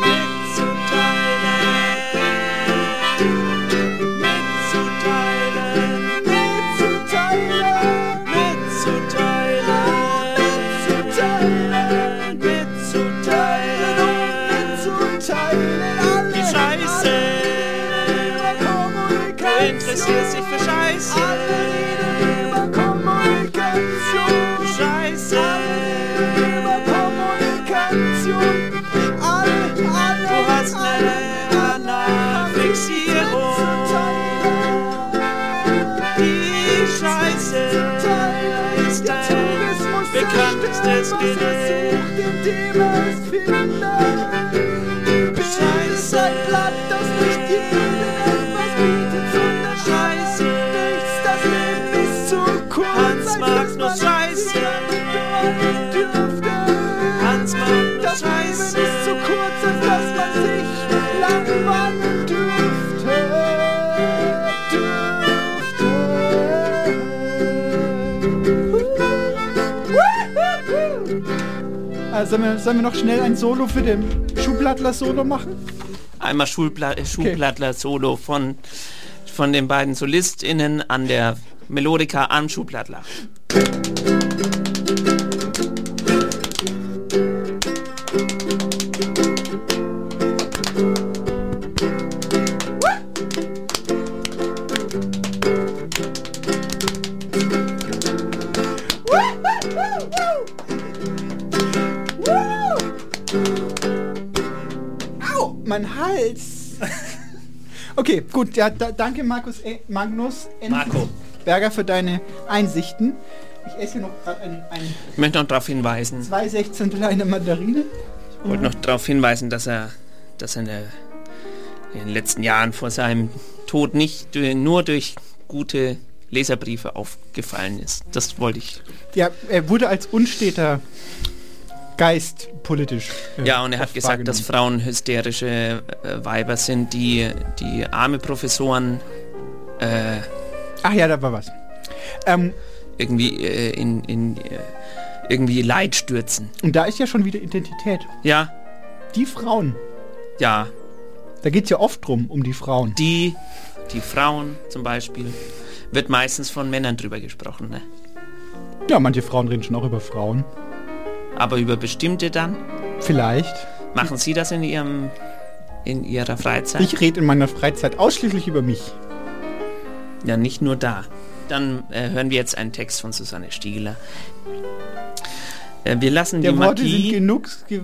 Also sollen, wir, sollen wir noch schnell ein Solo für den Schublattler-Solo machen? Einmal Schulpla äh, Schublattler-Solo von, von den beiden SolistInnen an der Melodika am Schublattler. Mein Hals. Okay, gut, ja, da, danke Markus, äh, Magnus N. Marco. Berger für deine Einsichten. Ich esse hier noch gerade ein, ein Ich möchte noch darauf hinweisen, 2,16 kleine Mandarine. ich wollte noch darauf hinweisen, dass er, dass er in, der, in den letzten Jahren vor seinem Tod nicht nur durch gute Leserbriefe aufgefallen ist. Das wollte ich. Ja, er wurde als unsteter Geist politisch. Äh, ja, und er hat gesagt, dass Frauen hysterische äh, Weiber sind, die, die arme Professoren. Äh, Ach ja, da war was. Ähm, irgendwie äh, in, in äh, irgendwie Leid stürzen. Und da ist ja schon wieder Identität. Ja. Die Frauen. Ja. Da geht es ja oft drum, um die Frauen. Die, die Frauen zum Beispiel, wird meistens von Männern drüber gesprochen, ne? Ja, manche Frauen reden schon auch über Frauen. Aber über bestimmte dann? Vielleicht. Machen Sie das in Ihrem in Ihrer Freizeit? Ich rede in meiner Freizeit ausschließlich über mich. Ja, nicht nur da. Dann äh, hören wir jetzt einen Text von Susanne Stiegler. Äh, wir lassen Der die Worte Magie sind genug ge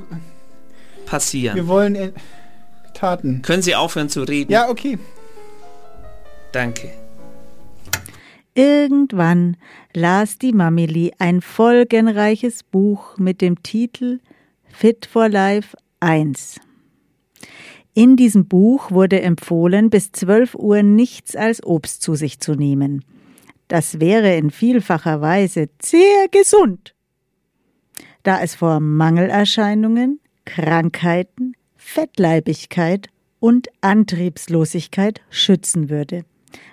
passieren. Wir wollen äh, Taten. Können Sie aufhören zu reden? Ja, okay. Danke. Irgendwann las die Mamili ein folgenreiches Buch mit dem Titel Fit for Life 1. In diesem Buch wurde empfohlen, bis 12 Uhr nichts als Obst zu sich zu nehmen. Das wäre in vielfacher Weise sehr gesund, da es vor Mangelerscheinungen, Krankheiten, Fettleibigkeit und Antriebslosigkeit schützen würde,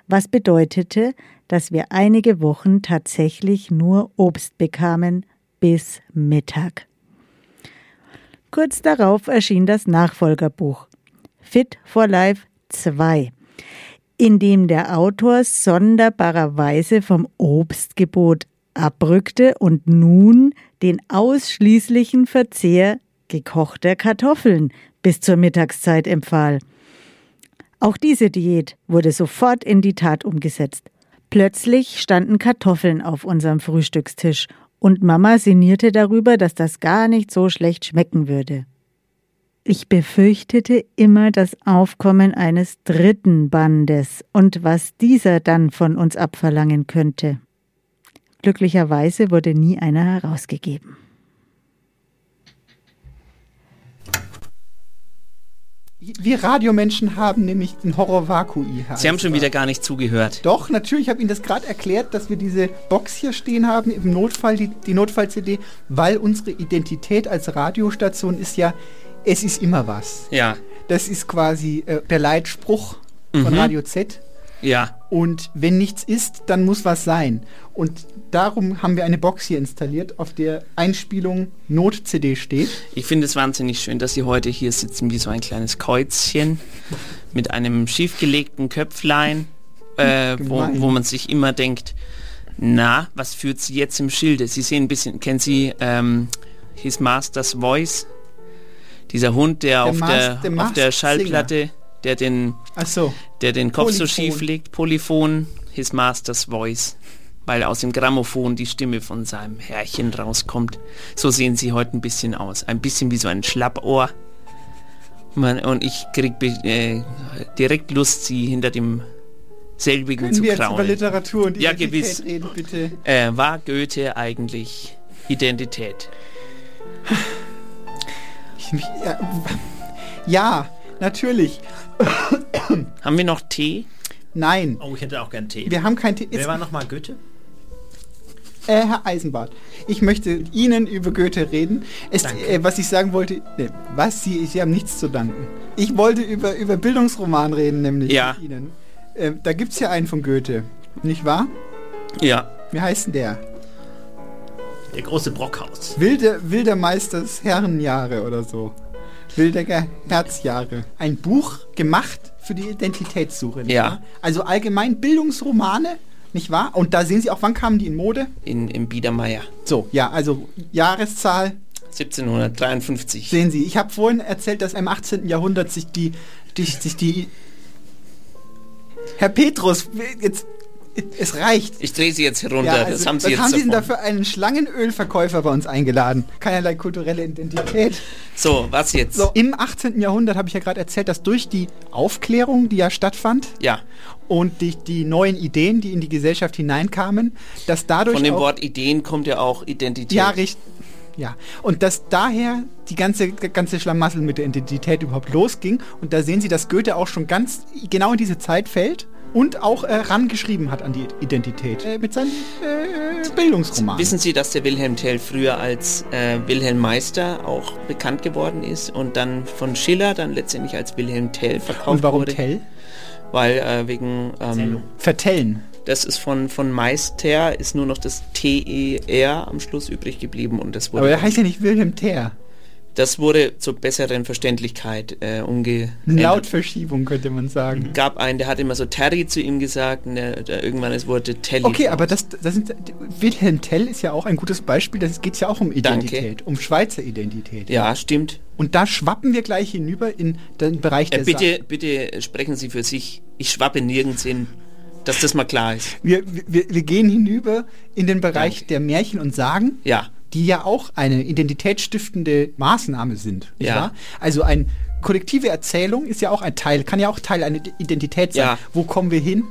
was bedeutete, dass wir einige Wochen tatsächlich nur Obst bekamen bis Mittag. Kurz darauf erschien das Nachfolgerbuch Fit for Life 2, in dem der Autor sonderbarerweise vom Obstgebot abrückte und nun den ausschließlichen Verzehr gekochter Kartoffeln bis zur Mittagszeit empfahl. Auch diese Diät wurde sofort in die Tat umgesetzt. Plötzlich standen Kartoffeln auf unserem Frühstückstisch und Mama sinnierte darüber, dass das gar nicht so schlecht schmecken würde. Ich befürchtete immer das Aufkommen eines dritten Bandes und was dieser dann von uns abverlangen könnte. Glücklicherweise wurde nie einer herausgegeben. Wir Radiomenschen haben nämlich den Horror Vakui. Sie haben schon wieder gar nicht zugehört. Doch, natürlich, ich habe Ihnen das gerade erklärt, dass wir diese Box hier stehen haben, im Notfall, die, die Notfall-CD, weil unsere Identität als Radiostation ist ja, es ist immer was. Ja. Das ist quasi äh, der Leitspruch von Mhm. Radio Z. Ja. Und wenn nichts ist, dann muss was sein. Und darum haben wir eine Box hier installiert, auf der Einspielung Not-CD steht. Ich finde es wahnsinnig schön, dass Sie heute hier sitzen wie so ein kleines Käuzchen mit einem schiefgelegten Köpflein, äh, wo, wo man sich immer denkt, na, was führt Sie jetzt im Schilde? Sie sehen ein bisschen, kennen Sie ähm, His Master's Voice? Dieser Hund, der, Der auf, Mas- der, der auf der Schallplatte, der den, Ach so. der den Kopf so Polyphon. schief legt, Polyphon, His Master's Voice, weil aus dem Grammophon die Stimme von seinem Herrchen rauskommt. So sehen sie heute ein bisschen aus. Ein bisschen wie so ein Schlappohr. Man, und ich krieg äh, direkt Lust, sie hinter dem selbigen Können zu wir jetzt über kraulen. Literatur und Ja, Identität gewiss. reden, bitte? Äh, war Goethe eigentlich Identität? Ja, natürlich. Haben wir noch Tee? Nein. Oh, ich hätte auch gern Tee. Wir haben kein Tee. Wer war nochmal Goethe? Äh, Herr Eisenbart, ich möchte Ihnen über Goethe reden. Es, äh, was ich sagen wollte, ne, was Sie, Sie haben nichts zu danken. Ich wollte über, über Bildungsroman reden, nämlich Ja. mit Ihnen. Äh, da gibt es ja einen von Goethe, nicht wahr? Ja. Wie heißt denn der? Der große Brockhaus. Wilde, Wilder Meisters Herrenjahre oder so. Wildecker Herzjahre. Ein Buch gemacht für die Identitätssuche. Ja. wahr? Also allgemein Bildungsromane, nicht wahr? Und da sehen Sie auch, wann kamen die in Mode? In, Im Biedermeier. So, ja, also Jahreszahl 1753. Sehen Sie, ich habe vorhin erzählt, dass im 18. Jahrhundert sich die, die, sich die Herr Petrus, jetzt, es reicht. Ich drehe sie jetzt herunter. Ja, also, das haben Sie was jetzt haben Sie denn dafür einen Schlangenölverkäufer bei uns eingeladen? Keinerlei kulturelle Identität. So, was jetzt? So, im 18. Jahrhundert habe ich ja gerade erzählt, dass durch die Aufklärung, die ja stattfand, Ja. und die, die neuen Ideen, die in die Gesellschaft hineinkamen, dass dadurch Von dem Wort Ideen kommt ja auch Identität. ja, richtig. Ja, und dass daher die ganze, ganze Schlamassel mit der Identität überhaupt losging. Und da sehen Sie, dass Goethe auch schon ganz genau in diese Zeit fällt und auch äh, rangeschrieben hat an die Identität äh, mit seinem äh, Bildungsroman. Wissen Sie, dass der Wilhelm Tell früher als äh, Wilhelm Meister auch bekannt geworden ist und dann von Schiller dann letztendlich als Wilhelm Tell verkauft Und warum wurde? Tell? Weil äh, wegen ähm, Vertellen. Das ist von, von Meister ist nur noch das T-E-R am Schluss übrig geblieben und das wurde. Aber der heißt ja nicht Wilhelm Ter. Das wurde zur besseren Verständlichkeit äh, umge. Eine Lautverschiebung könnte man sagen. gab einen, der hat immer so Terry zu ihm gesagt der irgendwann es wurde Telly. Okay, aber das, das sind, Wilhelm Tell ist ja auch ein gutes Beispiel. Das geht ja auch um Identität, Danke. um Schweizer Identität. Ja, stimmt. Und da schwappen wir gleich hinüber in den Bereich der Äh, bitte, bitte sprechen Sie für sich. Ich schwappe nirgends hin, dass das mal klar ist. Wir, wir, wir gehen hinüber in den Bereich der Märchen und Sagen, Ja. Die ja auch eine identitätsstiftende Maßnahme sind. Ja. wahr? Also eine kollektive Erzählung ist ja auch ein Teil, kann ja auch Teil einer Identität sein. Ja. Wo kommen wir hin?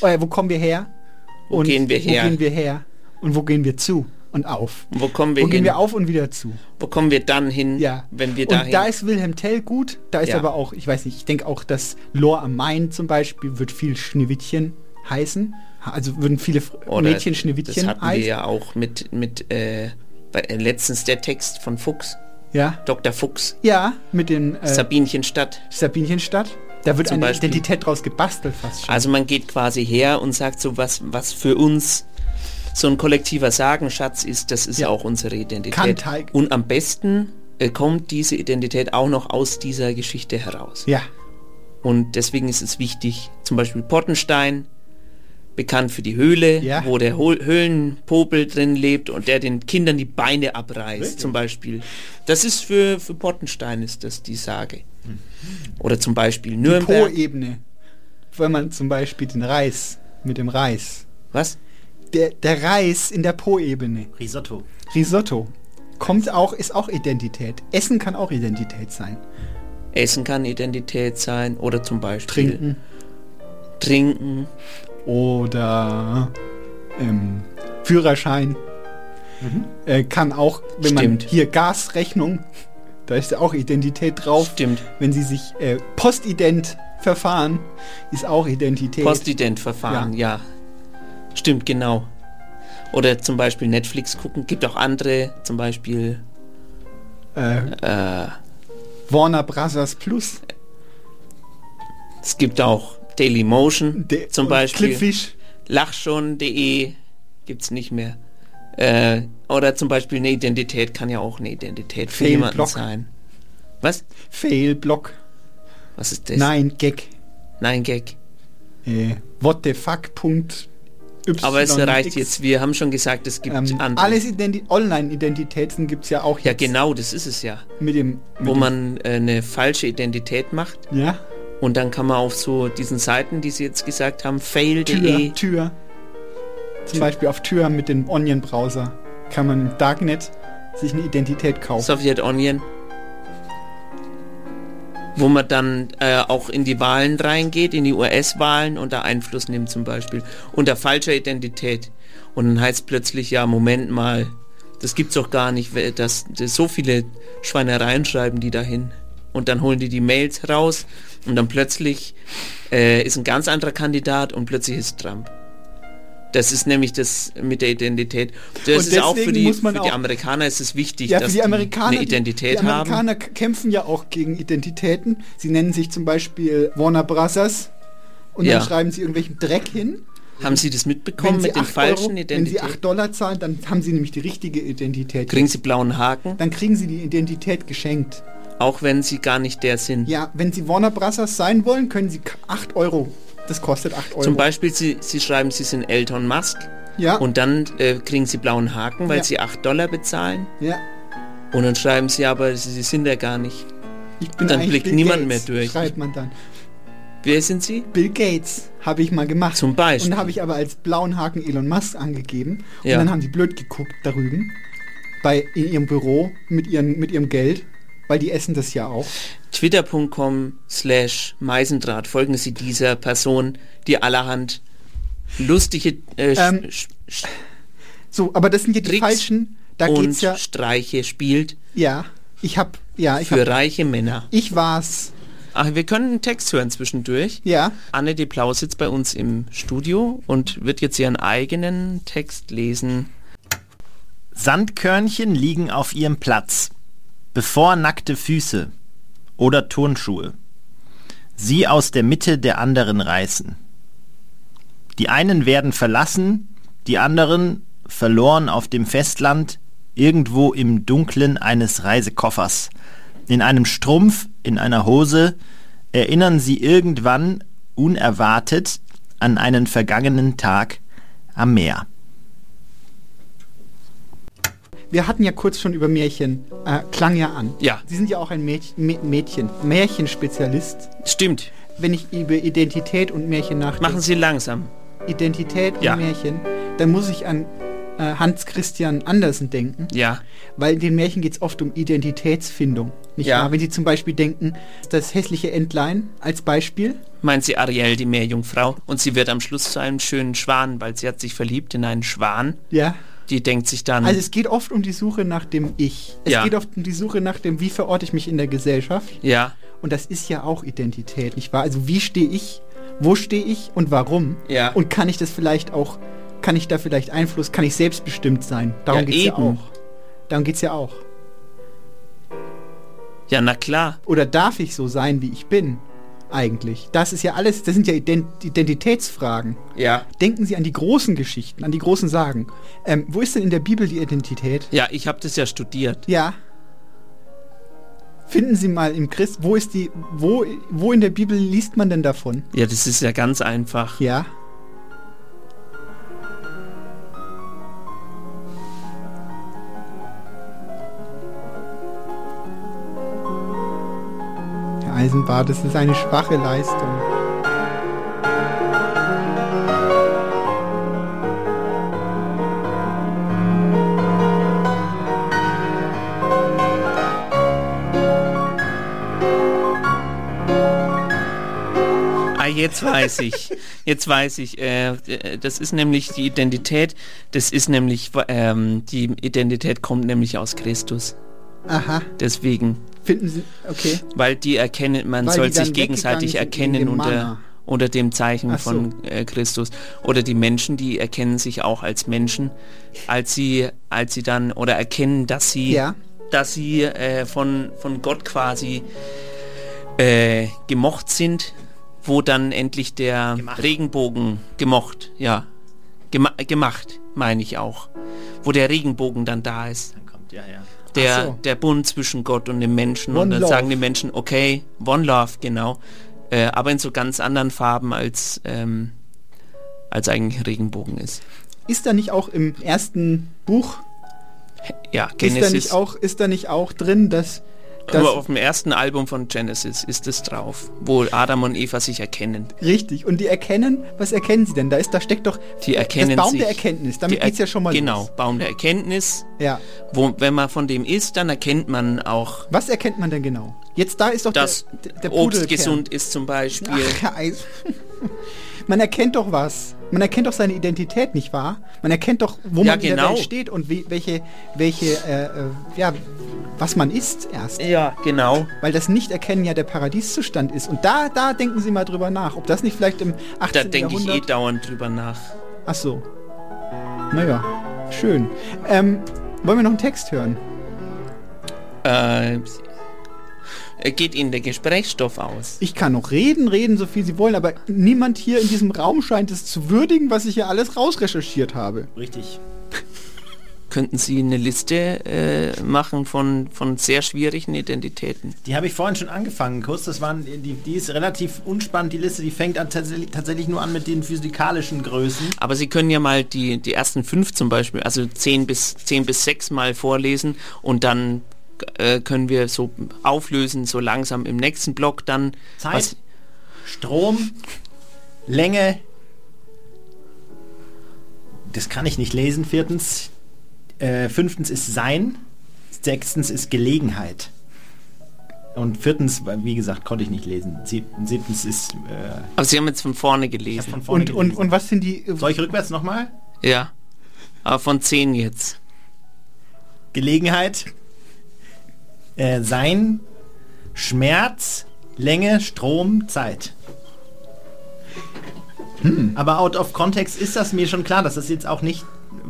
Äh, wo kommen wir her? Wo gehen wir her? Wo gehen wir her? Und wo gehen wir zu und auf? Wo kommen wir wo hin? gehen wir auf und wieder zu? Wo kommen wir dann hin, Ja. wenn wir und dahin? da ist Wilhelm Tell gut, da ist Ja. aber auch, ich weiß nicht, ich denke auch, dass Lor am Main zum Beispiel wird viel Schneewittchen heißen. Also würden viele Oder Mädchen Das Schneewittchen hatten wir heißen. ja auch mit, mit äh, letztens der Text von Fuchs. Ja. Dr. Fuchs. Ja, mit den äh, Sabinchenstadt. Sabinchenstadt. Da wird Zum eine Beispiel. Identität draus gebastelt fast schon. Also man geht quasi her und sagt so, was, was für uns so ein kollektiver Sagenschatz ist, das ist ja auch unsere Identität. Kann Teig- Und am besten äh, kommt diese Identität auch noch aus dieser Geschichte heraus. Ja. Und deswegen ist es wichtig, zum Beispiel Pottenstein, bekannt für die Höhle, Ja. wo der Höhlenpopel drin lebt und der den Kindern die Beine abreißt, zum Beispiel. Das ist für, für Pottenstein ist das die Sage. Oder zum Beispiel die Nürnberg. Po-Ebene. Wenn man zum Beispiel den Reis mit dem Reis. Was? Der, der Reis in der Po-Ebene. Risotto. Risotto. Kommt auch, ist auch Identität. Essen kann auch Identität sein. Essen kann Identität sein oder zum Beispiel Trinken. Trinken. Oder ähm, Führerschein. Äh, kann auch, wenn man Stimmt. hier Gasrechnung, da ist ja auch Identität drauf. Stimmt. Wenn sie sich äh, Postident verfahren, ist auch Identität. Postident-Verfahren, ja. Stimmt, genau. Oder zum Beispiel Netflix gucken. Gibt auch andere, zum Beispiel Äh, äh, Warner Brothers Plus. es gibt auch Dailymotion De- zum Beispiel. Clipfish. Lachschon.de gibt's nicht mehr. Äh, oder zum Beispiel eine Identität kann ja auch eine Identität für jemanden Fail-Block. sein. Was? Fail-Block. Was ist das? Nein, Gag. Nein, Gag. Äh, what the fuck. Punkt Y Aber es reicht X. jetzt. Wir haben schon gesagt, es gibt Ähm, andere. alles Identi Online-Identitäten gibt es ja auch ja, jetzt. genau, das ist es ja. Mit dem, mit Wo dem- man äh, eine falsche Identität macht. Ja. Und dann kann man auf so diesen Seiten, die Sie jetzt gesagt haben, fail.de. Tür, Tür. Zum Beispiel auf Tür mit dem Onion-Browser kann man im Darknet sich eine Identität kaufen. Soviet Onion. Wo man dann äh, auch in die Wahlen reingeht, in die US-Wahlen und da Einfluss nimmt zum Beispiel. Unter falscher Identität. Und dann heißt plötzlich, ja, Moment mal, das gibt's doch gar nicht, dass, dass so viele Schweinereien schreiben die dahin. Und dann holen die die Mails raus und dann plötzlich äh, ist ein ganz anderer Kandidat und plötzlich ist Trump. Das ist nämlich das mit der Identität. Das Und ist auch für die, muss man für die Amerikaner ist es wichtig, Ja, dass die Amerikaner, die eine Identität die, die Amerikaner haben. kämpfen ja auch gegen Identitäten. Sie nennen sich zum Beispiel Warner Brothers und Ja. dann schreiben sie irgendwelchen Dreck hin. Haben Sie das mitbekommen Wenn sie mit den 8 falschen Euro, Wenn Sie Identitäten? 8 Dollar zahlen, dann haben sie nämlich die richtige Identität. Kriegen Sie blauen Haken, Dann kriegen sie die Identität geschenkt. Auch wenn Sie gar nicht der sind. Ja, wenn sie Warner Brothers sein wollen, können sie k- 8 Euro. Das kostet 8 Euro. Zum Beispiel, Sie, Sie schreiben, Sie sind Elton Musk Ja. und dann äh, kriegen Sie blauen Haken, weil Ja. Sie 8 Dollar bezahlen. Ja. Und dann schreiben Sie aber, Sie, Sie sind ja gar nicht. Ich bin dann blickt Bill niemand Gates, mehr durch. Schreibt man dann. Wer sind Sie? Bill Gates habe ich mal gemacht. Zum Beispiel. Und habe ich aber als blauen Haken Elon Musk angegeben. Und Ja. dann haben die blöd geguckt da drüben. Bei, in ihrem Büro mit, ihren, mit ihrem Geld. Weil die essen das ja auch. Twitter.com slash Meisendraht. Folgen Sie dieser Person, die allerhand lustige äh, Ähm, So, aber das sind ja die Tricks. falschen. Da und geht's ja- Streiche spielt Ja, ich hab, ja, ich für hab, reiche Männer. ich war's. Ach, wir können einen Text hören zwischendurch. Ja. Anne de Plau sitzt bei uns im Studio und wird jetzt ihren eigenen Text lesen. Sandkörnchen liegen auf ihrem Platz, bevor nackte Füße oder Turnschuhe sie aus der Mitte der anderen reißen. Die einen werden verlassen, die anderen verloren auf dem Festland, irgendwo im Dunklen eines Reisekoffers. In einem Strumpf, in einer Hose, erinnern sie irgendwann unerwartet an einen vergangenen Tag am Meer. Wir hatten ja kurz schon über Märchen, äh, klang ja an. Ja. Sie sind ja auch ein Mädchen, Mä- Mädchen Märchenspezialist. Stimmt. Wenn ich über Identität und Märchen nachdenke. Machen Sie langsam. Identität Ja. und Märchen, dann muss ich an äh, Hans Christian Andersen denken. Ja. Weil in den Märchen geht es oft um Identitätsfindung. Nicht Ja. wahr? Wenn Sie zum Beispiel denken, das hässliche Entlein als Beispiel. Meint sie Ariel, die Meerjungfrau. Und sie wird am Schluss zu einem schönen Schwan, weil sie hat sich verliebt in einen Schwan. Ja. Die denkt sich dann, Also es geht oft um die Suche nach dem Ich. Es Ja. geht oft um die Suche nach dem, wie verorte ich mich in der Gesellschaft. ja, Und das ist ja auch Identität, nicht wahr? Also wie stehe ich, wo stehe ich und warum? Ja. Und kann ich das vielleicht auch, kann ich da vielleicht Einfluss, kann ich selbstbestimmt sein? Darum Ja, geht's ja eben. auch. Darum geht's ja auch. ja, na klar. Oder darf ich so sein, wie ich bin? Eigentlich. Das ist ja alles, das sind ja Ident Identitätsfragen. Ja. Denken Sie an die großen Geschichten, an die großen Sagen. Ähm, wo ist denn in der Bibel die Identität? Ja, ich habe das ja studiert. Ja. Finden Sie mal im Christ, wo ist die, wo, wo in der Bibel liest man denn davon? Ja, das ist ja ganz einfach. Ja. Herr Eisenbart, das ist eine schwache Leistung. Ah, jetzt weiß ich. Jetzt weiß ich. Äh, äh, das ist nämlich die Identität. Das ist nämlich, ähm, die Identität kommt nämlich aus Christus. Aha. Deswegen. Finden Sie, okay. Weil die erkennen, man Weil soll dann sich gegenseitig erkennen unter, unter dem Zeichen so. von äh, Christus. Oder die Menschen, die erkennen sich auch als Menschen, als sie, als sie dann, oder erkennen, dass sie, Ja. dass sie äh, von, von Gott quasi äh, gemocht sind, wo dann endlich der Regenbogen gemocht, ja, Gema gemacht, meine ich auch, wo der Regenbogen dann da ist. Kommt, ja, ja. Der, so. der Bund zwischen Gott und dem Menschen One und dann love. sagen die Menschen, okay, One Love, genau, äh, aber in so ganz anderen Farben als, ähm, als eigentlich ein Regenbogen ist. Ist da nicht auch im ersten Buch, Ja, ist da Genesis. nicht auch, ist da nicht auch drin, dass aber auf dem ersten Album von Genesis ist es drauf, wo Adam und Eva sich erkennen. Richtig. Und die erkennen, was erkennen sie denn? Da ist, da steckt doch Die erkennen das Baum sich. der Erkenntnis. Damit er- geht's ja schon mal Genau, los. Baum der Erkenntnis. Ja. Wo, wenn man von dem isst, dann erkennt man auch, Was erkennt man denn genau? Jetzt da ist doch dass der, der, Obst gesund ist zum Beispiel. Ach, Eis. Man erkennt doch was. Man erkennt doch seine Identität, nicht wahr? Man erkennt doch, wo Ja, man in der genau. Welt steht und wie, welche, welche, äh, äh, ja, was man ist erst. Ja, genau. Weil das Nicht-Erkennen ja der Paradieszustand ist. Und da, da denken Sie mal drüber nach, ob das nicht vielleicht im 18. Da denke ich eh dauernd drüber nach. Ach so. Naja, schön. Ähm, wollen wir noch einen Text hören? Äh, geht Ihnen der Gesprächsstoff aus? Ich kann noch reden, reden, so viel Sie wollen, aber niemand hier in diesem Raum scheint es zu würdigen, was ich hier alles rausrecherchiert habe. Richtig. Könnten Sie eine Liste äh, machen von, von sehr schwierigen Identitäten? Die habe ich vorhin schon angefangen, kurz. Das waren, die, die ist relativ unspannend, die Liste. Die fängt an, tatsächlich, tatsächlich nur an mit den physikalischen Größen. Aber Sie können ja mal die, die ersten fünf zum Beispiel, also zehn bis, zehn bis sechs mal vorlesen und dann äh, können wir so auflösen, so langsam im nächsten Block dann. Zeit, Strom, Länge. Das kann ich nicht lesen. Viertens. Äh, fünftens ist Sein. Sechstens ist Gelegenheit. Und viertens, wie gesagt, konnte ich nicht lesen. Sieb siebtens ist. Äh, Aber Sie haben jetzt von vorne gelesen. von vorne Und, und, gelesen. und was sind die... Soll ich rückwärts nochmal? Ja. Aber von zehn jetzt. Gelegenheit, äh, Sein, Schmerz, Länge, Strom, Zeit. Hm. Aber out of context ist das mir schon klar, dass das jetzt auch nicht,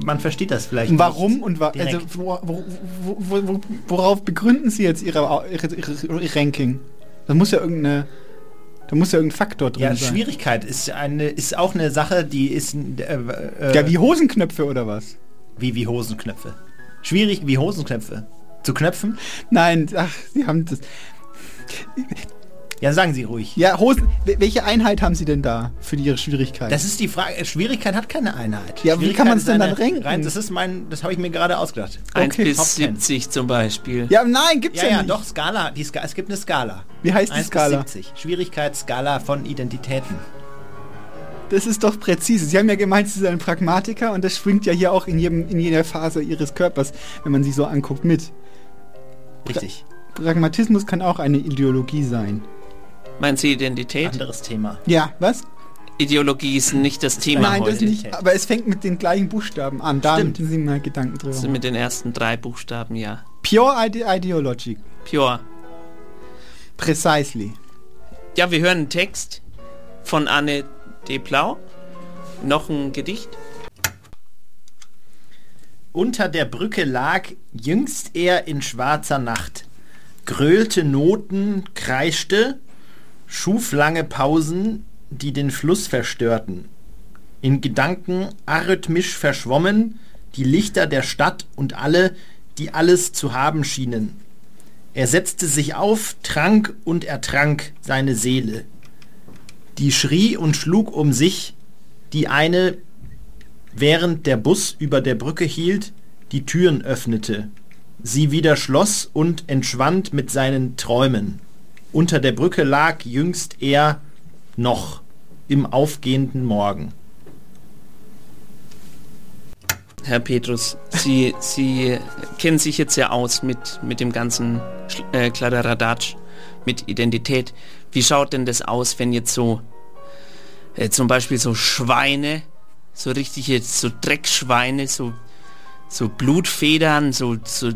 man versteht das vielleicht Warum nicht und wa also, direkt. wo, wo, wo, wo, wo, worauf begründen Sie jetzt Ihre, ihre, ihre, Ihr Ranking? Da muss ja irgendeine, da muss ja irgendein Faktor drin Ja, sein. Schwierigkeit ist eine ist auch eine Sache, die ist äh, äh, Ja, wie Hosenknöpfe oder was? wie wie Hosenknöpfe. Schwierig wie Hosenknöpfe zu knöpfen. Nein, ach, Sie haben das. Ja, sagen Sie ruhig. Ja, Hosen. wel- Welche Einheit haben Sie denn da für Ihre Schwierigkeit? Das ist die Frage. Schwierigkeit hat keine Einheit. Ja, wie kann man es denn dann eine- Rein, das ist mein, das habe ich mir gerade ausgedacht. 1 Okay. bis Top 10. 70 zum Beispiel. ja, nein, gibt's Ja, ja, ja, nicht. doch, Skala. Die Ska es gibt eine Skala. Wie heißt die 1 Skala? Bis 70. Schwierigkeitsskala von Identitäten. Das ist doch präzise. Sie haben ja gemeint, Sie sind ein Pragmatiker und das schwingt ja hier auch in, jedem, in jeder Phase Ihres Körpers, wenn man sie so anguckt, mit. Richtig. Pragmatismus kann auch eine Ideologie sein. Meinen Sie Identität? Anderes Thema. Ja, was? Ideologie ist nicht das Thema Nein, heute. das nicht. Aber es fängt mit den gleichen Buchstaben an. Da Stimmt. müssen Sie mal Gedanken drüber Das sind machen. mit den ersten drei Buchstaben, ja. Pure Ide Ideology. Pure. Precisely. Ja, wir hören einen Text von Anne D. Plau. Noch ein Gedicht. Unter der Brücke lag jüngst er in schwarzer Nacht, gröhlte Noten, kreischte, schuf lange Pausen, die den Fluss verstörten. In Gedanken arrhythmisch verschwommen, die Lichter der Stadt und alle, die alles zu haben schienen. Er setzte sich auf, trank und ertrank seine Seele. Die schrie und schlug um sich, die eine während der Bus über der Brücke hielt, die Türen öffnete. Sie wieder schloss und entschwand mit seinen Träumen. Unter der Brücke lag jüngst er noch im aufgehenden Morgen. Herr Petrus, Sie, Sie kennen sich jetzt ja aus mit, mit dem ganzen äh, Kladderadatsch, mit Identität. Wie schaut denn das aus, wenn jetzt so äh, zum Beispiel so Schweine, so richtige, so Dreckschweine, so, so Blutfedern, so, so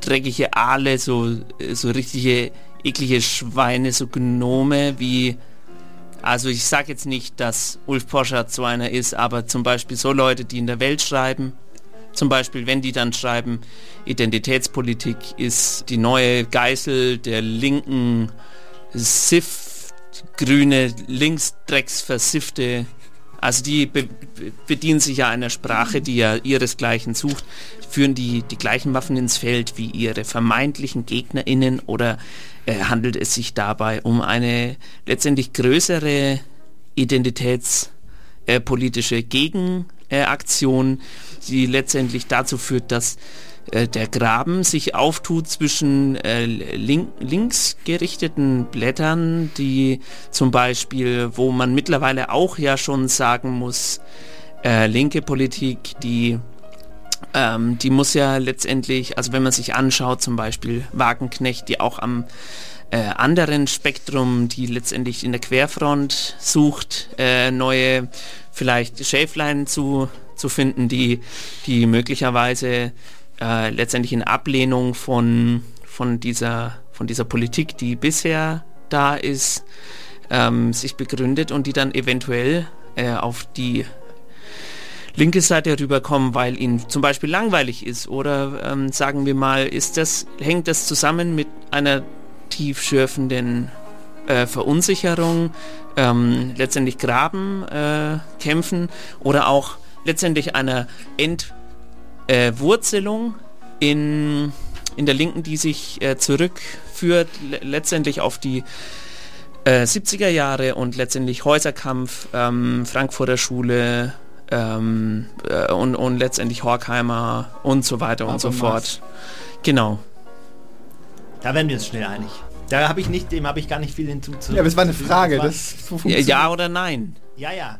dreckige Aale, so, so richtige eklige Schweine, so Gnome wie also ich sage jetzt nicht, dass Ulf Poschardt so einer ist, aber zum Beispiel so Leute, die in der Welt schreiben, zum Beispiel wenn die dann schreiben, Identitätspolitik ist die neue Geißel der linken Sif, grüne, linksdrecksversiffte, also die be be- bedienen sich ja einer Sprache, die ja ihresgleichen sucht, führen die die gleichen Waffen ins Feld wie ihre vermeintlichen GegnerInnen oder äh, handelt es sich dabei um eine letztendlich größere identitätspolitische äh, Gegenaktion, die letztendlich dazu führt, dass äh, der Graben sich auftut zwischen äh, link links gerichteten Blättern, die zum Beispiel, wo man mittlerweile auch ja schon sagen muss, äh, linke Politik, die ähm, die muss ja letztendlich, also wenn man sich anschaut, zum Beispiel Wagenknecht, die auch am äh, anderen Spektrum, die letztendlich in der Querfront sucht, äh, neue vielleicht Schäflein zu, zu finden, die, die möglicherweise äh, letztendlich in Ablehnung von, von, dieser, von dieser Politik, die bisher da ist, ähm, sich begründet und die dann eventuell äh, auf die linke Seite rüberkommen, weil ihnen zum Beispiel langweilig ist oder ähm, sagen wir mal, ist das, hängt das zusammen mit einer tiefschürfenden äh, Verunsicherung, ähm, letztendlich Graben äh, kämpfen oder auch letztendlich einer Entwurzelung in, in der Linken, die sich äh, zurückführt le letztendlich auf die äh, 70er Jahre und letztendlich Häuserkampf, ähm, Frankfurter Schule ähm, äh, und, und letztendlich Horkheimer und so weiter und so fort. Genau. Da werden wir uns schnell einig. Da habe ich nicht, dem habe ich gar nicht viel hinzuzufügen. Ja, aber es war eine Frage. war- Das Ja, ja oder nein? ja, ja.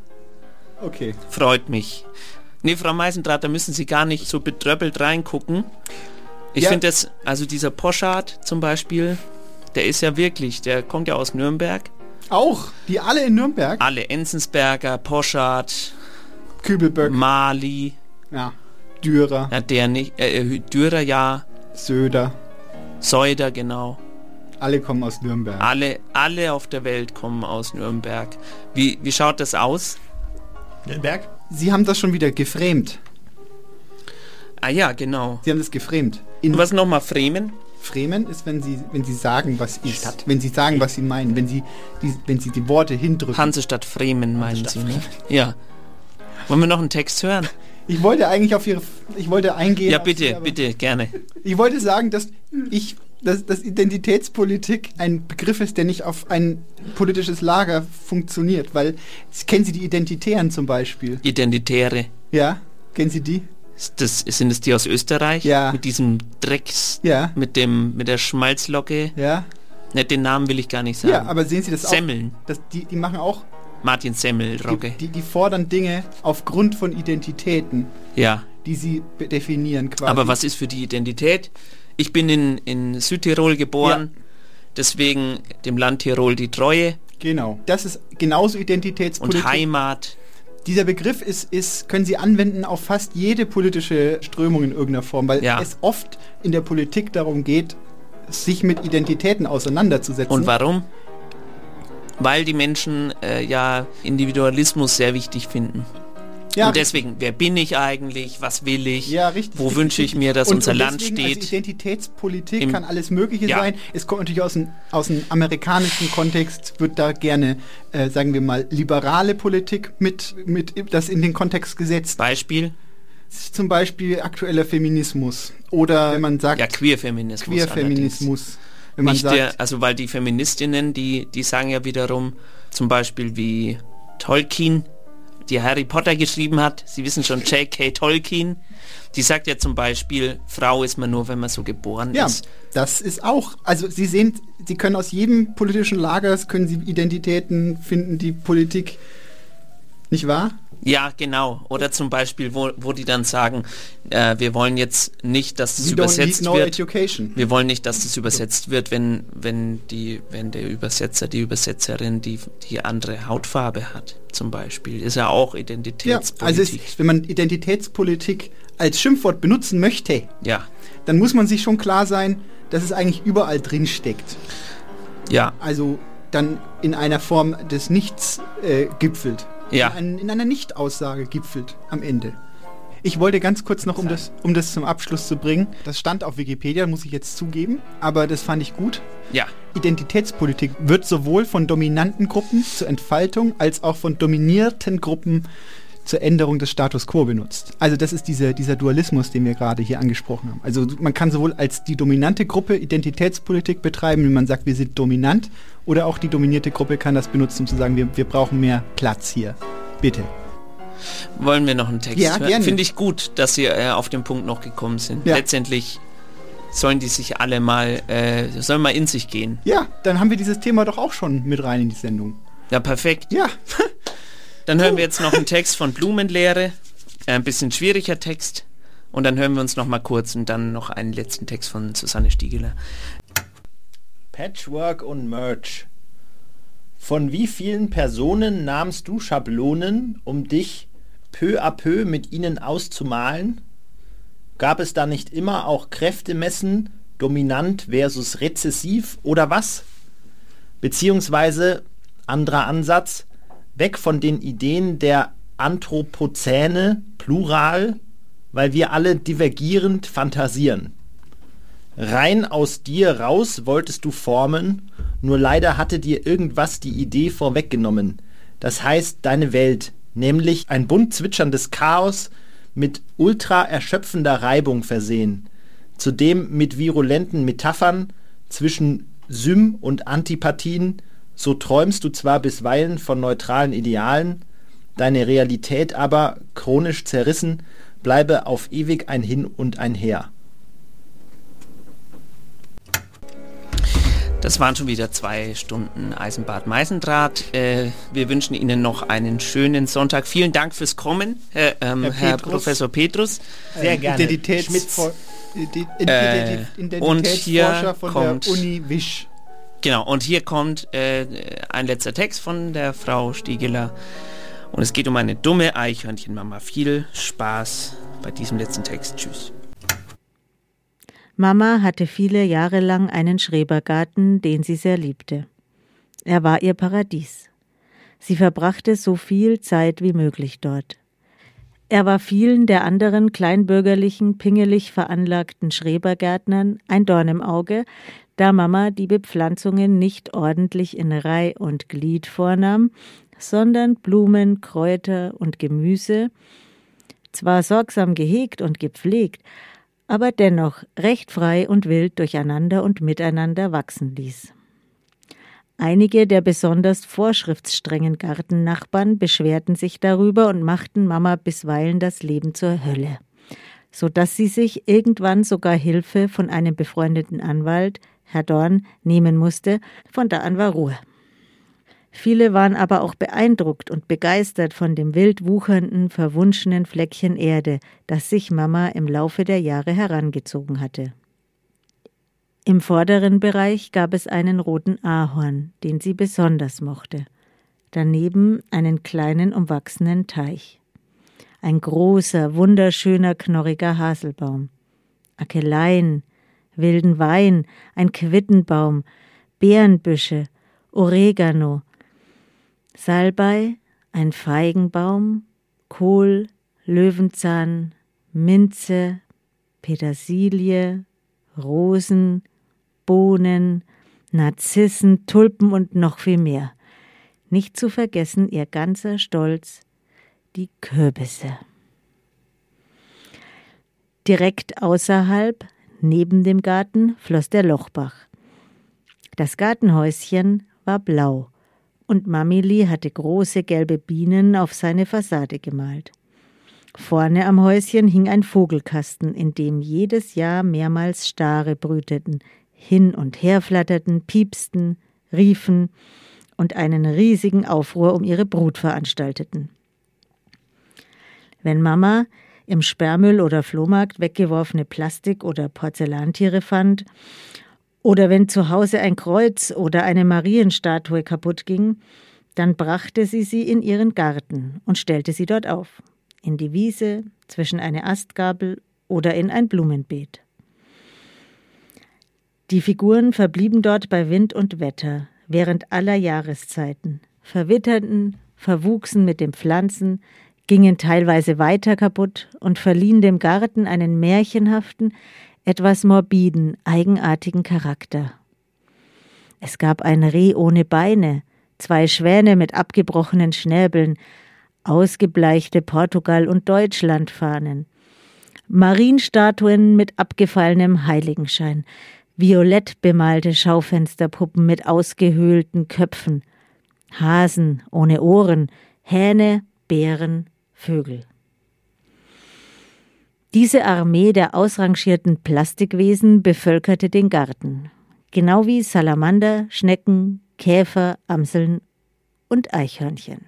Okay. Freut mich. Nee, Frau Meisendrath, da müssen Sie gar nicht so betröppelt reingucken. Ich Ja. finde das, also dieser Poschardt zum Beispiel, der ist ja wirklich, der kommt ja aus Nürnberg. Auch. Die alle in Nürnberg. Alle Enzensberger, Poschardt, Kübelböck. Mali, Ja. Dürer. ja, der nicht, äh, Dürer ja, Söder. Söder, genau. Alle kommen aus Nürnberg. Alle, alle auf der Welt kommen aus Nürnberg. Wie, wie schaut das aus? Nürnberg? Sie haben das schon wieder geframed. Ah ja, genau. Sie haben das geframed. In was nochmal Fremen? Fremen ist, wenn Sie, wenn Sie sagen, was ist. Stadt. Wenn Sie sagen, was Sie meinen. Wenn Sie die, wenn Sie die Worte hindrücken. Hansestadt Fremen meinen Sie, ne? Ja. Wollen wir noch einen Text hören? Ich wollte eigentlich auf Ihre... Ich wollte eingehen... Ja, bitte, Sie, bitte, gerne. Ich wollte sagen, dass ich... Dass, dass Identitätspolitik ein Begriff ist, der nicht auf ein politisches Lager funktioniert, weil kennen Sie die Identitären zum Beispiel? Identitäre. Ja, kennen Sie die? Das, sind es die aus Österreich? Ja. Mit diesem Drecks, ja. mit dem, mit der Schmalzlocke. Ja. Ne, den Namen will ich gar nicht sagen. Ja, aber sehen Sie das Semmeln. auch? Semmeln. Die, die machen auch. Martin Semmelrocke. Die, die, die, fordern Dinge aufgrund von Identitäten. Ja. Die sie definieren quasi. Aber was ist für die Identität? Ich bin in, in Südtirol geboren, ja. deswegen dem Land Tirol die Treue. Genau. Das ist genauso Identitätspolitik. Und Heimat. Dieser Begriff ist, ist, können Sie anwenden auf fast jede politische Strömung in irgendeiner Form, weil ja. es oft in der Politik darum geht, sich mit Identitäten auseinanderzusetzen. Und warum? Weil die Menschen äh, ja Individualismus sehr wichtig finden. Ja, und deswegen, wer bin ich eigentlich? Was will ich? Ja, richtig. Wo wünsche ich mir, dass und, unser und Land steht? Also Identitätspolitik kann alles Mögliche ja. sein. Es kommt natürlich aus dem, aus dem amerikanischen Kontext, wird da gerne, äh, sagen wir mal, liberale Politik mit, mit das in den Kontext gesetzt. Beispiel? Zum Beispiel aktueller Feminismus. Oder wenn man sagt. Ja, Queerfeminismus. Queerfeminismus. Wenn man sagt, der, also weil die Feministinnen, die, die sagen ja wiederum, zum Beispiel wie Tolkien, die Harry Potter geschrieben hat, Sie wissen schon, J.K. Tolkien, die sagt ja zum Beispiel, Frau ist man nur, wenn man so geboren ja, ist. das ist auch, also Sie sehen, Sie können aus jedem politischen Lager, können Sie Identitäten finden, die Politik, nicht wahr? Ja, genau. Oder zum Beispiel, wo, wo die dann sagen, äh, wir wollen jetzt nicht, dass das We übersetzt no wird. Education. Wir wollen nicht, dass das übersetzt wird, wenn, wenn, die, wenn der Übersetzer, die Übersetzerin die, die andere Hautfarbe hat, zum Beispiel. Ist ja auch Identitätspolitik. Ja, also es, wenn man Identitätspolitik als Schimpfwort benutzen möchte, ja. dann muss man sich schon klar sein, dass es eigentlich überall drin steckt. Ja. Also dann in einer Form des Nichts äh, gipfelt ja. in, in einer Nicht-Aussage gipfelt am Ende. Ich wollte ganz kurz noch, um das, um das zum Abschluss zu bringen, das stand auf Wikipedia, muss ich jetzt zugeben, aber das fand ich gut. Ja. Identitätspolitik wird sowohl von dominanten Gruppen zur Entfaltung als auch von dominierten Gruppen zur Änderung des Status quo benutzt. Also das ist diese, dieser Dualismus, den wir gerade hier angesprochen haben. Also man kann sowohl als die dominante Gruppe Identitätspolitik betreiben, wenn man sagt, wir sind dominant, oder auch die dominierte Gruppe kann das benutzen, um zu sagen, wir, wir brauchen mehr Platz hier. Bitte. Wollen wir noch einen Text ja, hören? Finde ich gut, dass Sie äh, auf den Punkt noch gekommen sind. Ja. Letztendlich sollen die sich alle mal, äh, sollen mal in sich gehen. Ja, dann haben wir dieses Thema doch auch schon mit rein in die Sendung. Ja, perfekt. Ja. Dann hören wir jetzt noch einen Text von Blumenlehre, ein bisschen schwieriger Text. Und dann hören wir uns noch mal kurz und dann noch einen letzten Text von Susanne Stiegeler. Patchwork und Merch. Von wie vielen Personen nahmst du Schablonen, um dich peu à peu mit ihnen auszumalen? Gab es da nicht immer auch Kräftemessen, dominant versus rezessiv oder was? Beziehungsweise, anderer Ansatz, weg von den Ideen der Anthropozäne, Plural, weil wir alle divergierend fantasieren. Rein aus dir raus wolltest du formen, nur leider hatte dir irgendwas die Idee vorweggenommen. Das heißt deine Welt, nämlich ein bunt zwitscherndes Chaos mit ultra erschöpfender Reibung versehen, zudem mit virulenten Metaphern zwischen Sym- und Antipathien, so träumst du zwar bisweilen von neutralen Idealen, deine Realität aber, chronisch zerrissen, bleibe auf ewig ein Hin und ein Her. Das waren schon wieder zwei Stunden Eisenbad Meisendraht. Äh, wir wünschen Ihnen noch einen schönen Sonntag. Vielen Dank fürs Kommen, Herr, ähm, Herr, Herr Petrus. Sehr Petrus. Sehr gerne. Identitätsfor Ident Äh, und hier Identitätsforscher von kommt- der Uni Wisch. Genau, und hier kommt äh, ein letzter Text von der Frau Stiegeler. Und es geht um eine dumme Eichhörnchenmama. Viel Spaß bei diesem letzten Text. Tschüss. Mama hatte viele Jahre lang einen Schrebergarten, den sie sehr liebte. Er war ihr Paradies. Sie verbrachte so viel Zeit wie möglich dort. Er war vielen der anderen kleinbürgerlichen, pingelig veranlagten Schrebergärtnern ein Dorn im Auge, da Mama die Bepflanzungen nicht ordentlich in Reih und Glied vornahm, sondern Blumen, Kräuter und Gemüse, zwar sorgsam gehegt und gepflegt, aber dennoch recht frei und wild durcheinander und miteinander wachsen ließ. Einige der besonders vorschriftsstrengen Gartennachbarn beschwerten sich darüber und machten Mama bisweilen das Leben zur Hölle, so dass sie sich irgendwann sogar Hilfe von einem befreundeten Anwalt, Herr Dorn, nehmen musste. Von da an war Ruhe. Viele waren aber auch beeindruckt und begeistert von dem wild wuchernden, verwunschenen Fleckchen Erde, das sich Mama im Laufe der Jahre herangezogen hatte. Im vorderen Bereich gab es einen roten Ahorn, den sie besonders mochte. Daneben einen kleinen umwachsenen Teich. Ein großer, wunderschöner, knorriger Haselbaum. Akeleien, wilden Wein, ein Quittenbaum, Beerenbüsche, Oregano, Salbei, ein Feigenbaum, Kohl, Löwenzahn, Minze, Petersilie, Rosen, Bohnen, Narzissen, Tulpen und noch viel mehr. Nicht zu vergessen ihr ganzer Stolz, die Kürbisse. Direkt außerhalb, neben dem Garten, floss der Lochbach. Das Gartenhäuschen war blau und Mamili hatte große gelbe Bienen auf seine Fassade gemalt. Vorne am Häuschen hing ein Vogelkasten, in dem jedes Jahr mehrmals Stare brüteten, hin und her flatterten, piepsten, riefen und einen riesigen Aufruhr um ihre Brut veranstalteten. Wenn Mama im Sperrmüll oder Flohmarkt weggeworfene Plastik- oder Porzellantiere fand oder wenn zu Hause ein Kreuz oder eine Marienstatue kaputt ging, dann brachte sie sie in ihren Garten und stellte sie dort auf, in die Wiese, zwischen eine Astgabel oder in ein Blumenbeet. Die Figuren verblieben dort bei Wind und Wetter, während aller Jahreszeiten, verwitterten, verwuchsen mit den Pflanzen, gingen teilweise weiter kaputt und verliehen dem Garten einen märchenhaften, etwas morbiden, eigenartigen Charakter. Es gab ein Reh ohne Beine, zwei Schwäne mit abgebrochenen Schnäbeln, ausgebleichte Portugal- und Deutschlandfahnen, Marienstatuen mit abgefallenem Heiligenschein, violett bemalte Schaufensterpuppen mit ausgehöhlten Köpfen, Hasen ohne Ohren, Hähne, Bären, Vögel. Diese Armee der ausrangierten Plastikwesen bevölkerte den Garten, genau wie Salamander, Schnecken, Käfer, Amseln und Eichhörnchen.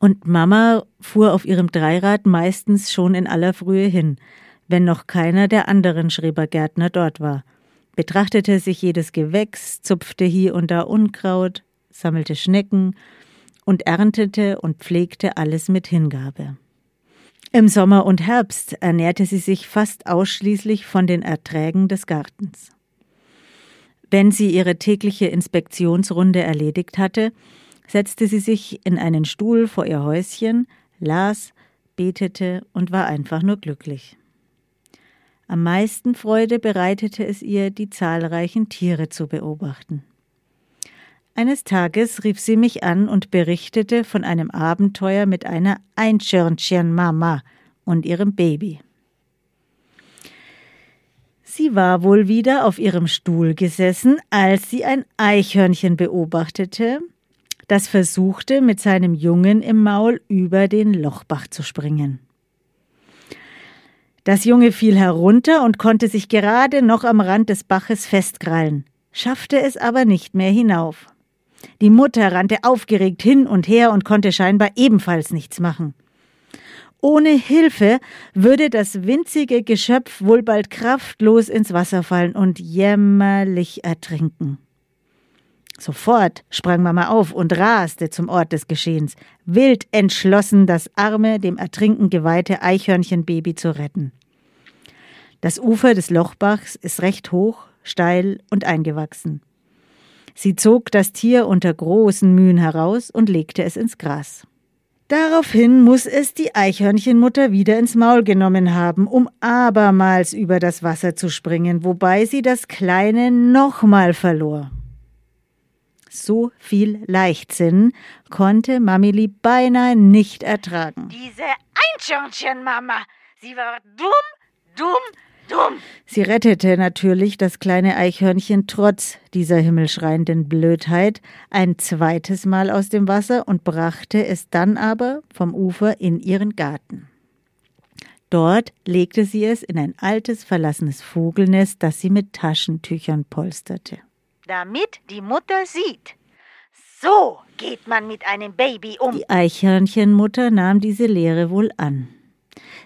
Und Mama fuhr auf ihrem Dreirad meistens schon in aller Frühe hin, wenn noch keiner der anderen Schrebergärtner dort war, betrachtete sich jedes Gewächs, zupfte hier und da Unkraut, sammelte Schnecken und erntete und pflegte alles mit Hingabe. Im Sommer und Herbst ernährte sie sich fast ausschließlich von den Erträgen des Gartens. Wenn sie ihre tägliche Inspektionsrunde erledigt hatte, setzte sie sich in einen Stuhl vor ihr Häuschen, las, betete und war einfach nur glücklich. Am meisten Freude bereitete es ihr, die zahlreichen Tiere zu beobachten. Eines Tages rief sie mich an und berichtete von einem Abenteuer mit einer Einschörnchen-Mama und ihrem Baby. Sie war wohl wieder auf ihrem Stuhl gesessen, als sie ein Eichhörnchen beobachtete, das versuchte, mit seinem Jungen im Maul über den Lochbach zu springen. Das Junge fiel herunter und konnte sich gerade noch am Rand des Baches festkrallen, schaffte es aber nicht mehr hinauf. Die Mutter rannte aufgeregt hin und her und konnte scheinbar ebenfalls nichts machen. Ohne Hilfe würde das winzige Geschöpf wohl bald kraftlos ins Wasser fallen und jämmerlich ertrinken. Sofort sprang Mama auf und raste zum Ort des Geschehens, wild entschlossen, das arme, dem Ertrinken geweihte Eichhörnchenbaby zu retten. Das Ufer des Lochbachs ist recht hoch, steil und eingewachsen. Sie zog das Tier unter großen Mühen heraus und legte es ins Gras. Daraufhin muss es die Eichhörnchenmutter wieder ins Maul genommen haben, um abermals über das Wasser zu springen, wobei sie das Kleine nochmal verlor. So viel Leichtsinn konnte Mamili beinahe nicht ertragen. Diese Eichhörnchenmama, sie war dumm, dumm. Sie rettete natürlich das kleine Eichhörnchen trotz dieser himmelschreienden Blödheit ein zweites Mal aus dem Wasser und brachte es dann aber vom Ufer in ihren Garten. Dort legte sie es in ein altes, verlassenes Vogelnest, das sie mit Taschentüchern polsterte. Damit die Mutter sieht. So geht man mit einem Baby um. Die Eichhörnchenmutter nahm diese Lehre wohl an.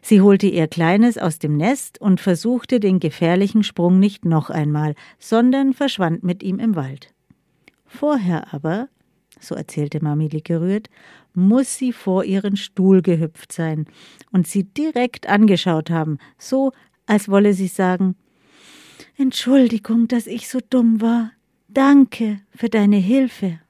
Sie holte ihr Kleines aus dem Nest und versuchte den gefährlichen Sprung nicht noch einmal, sondern verschwand mit ihm im Wald. Vorher aber, so erzählte Mamili gerührt, muss sie vor ihren Stuhl gehüpft sein und sie direkt angeschaut haben, so als wolle sie sagen Entschuldigung, dass ich so dumm war. Danke für deine Hilfe.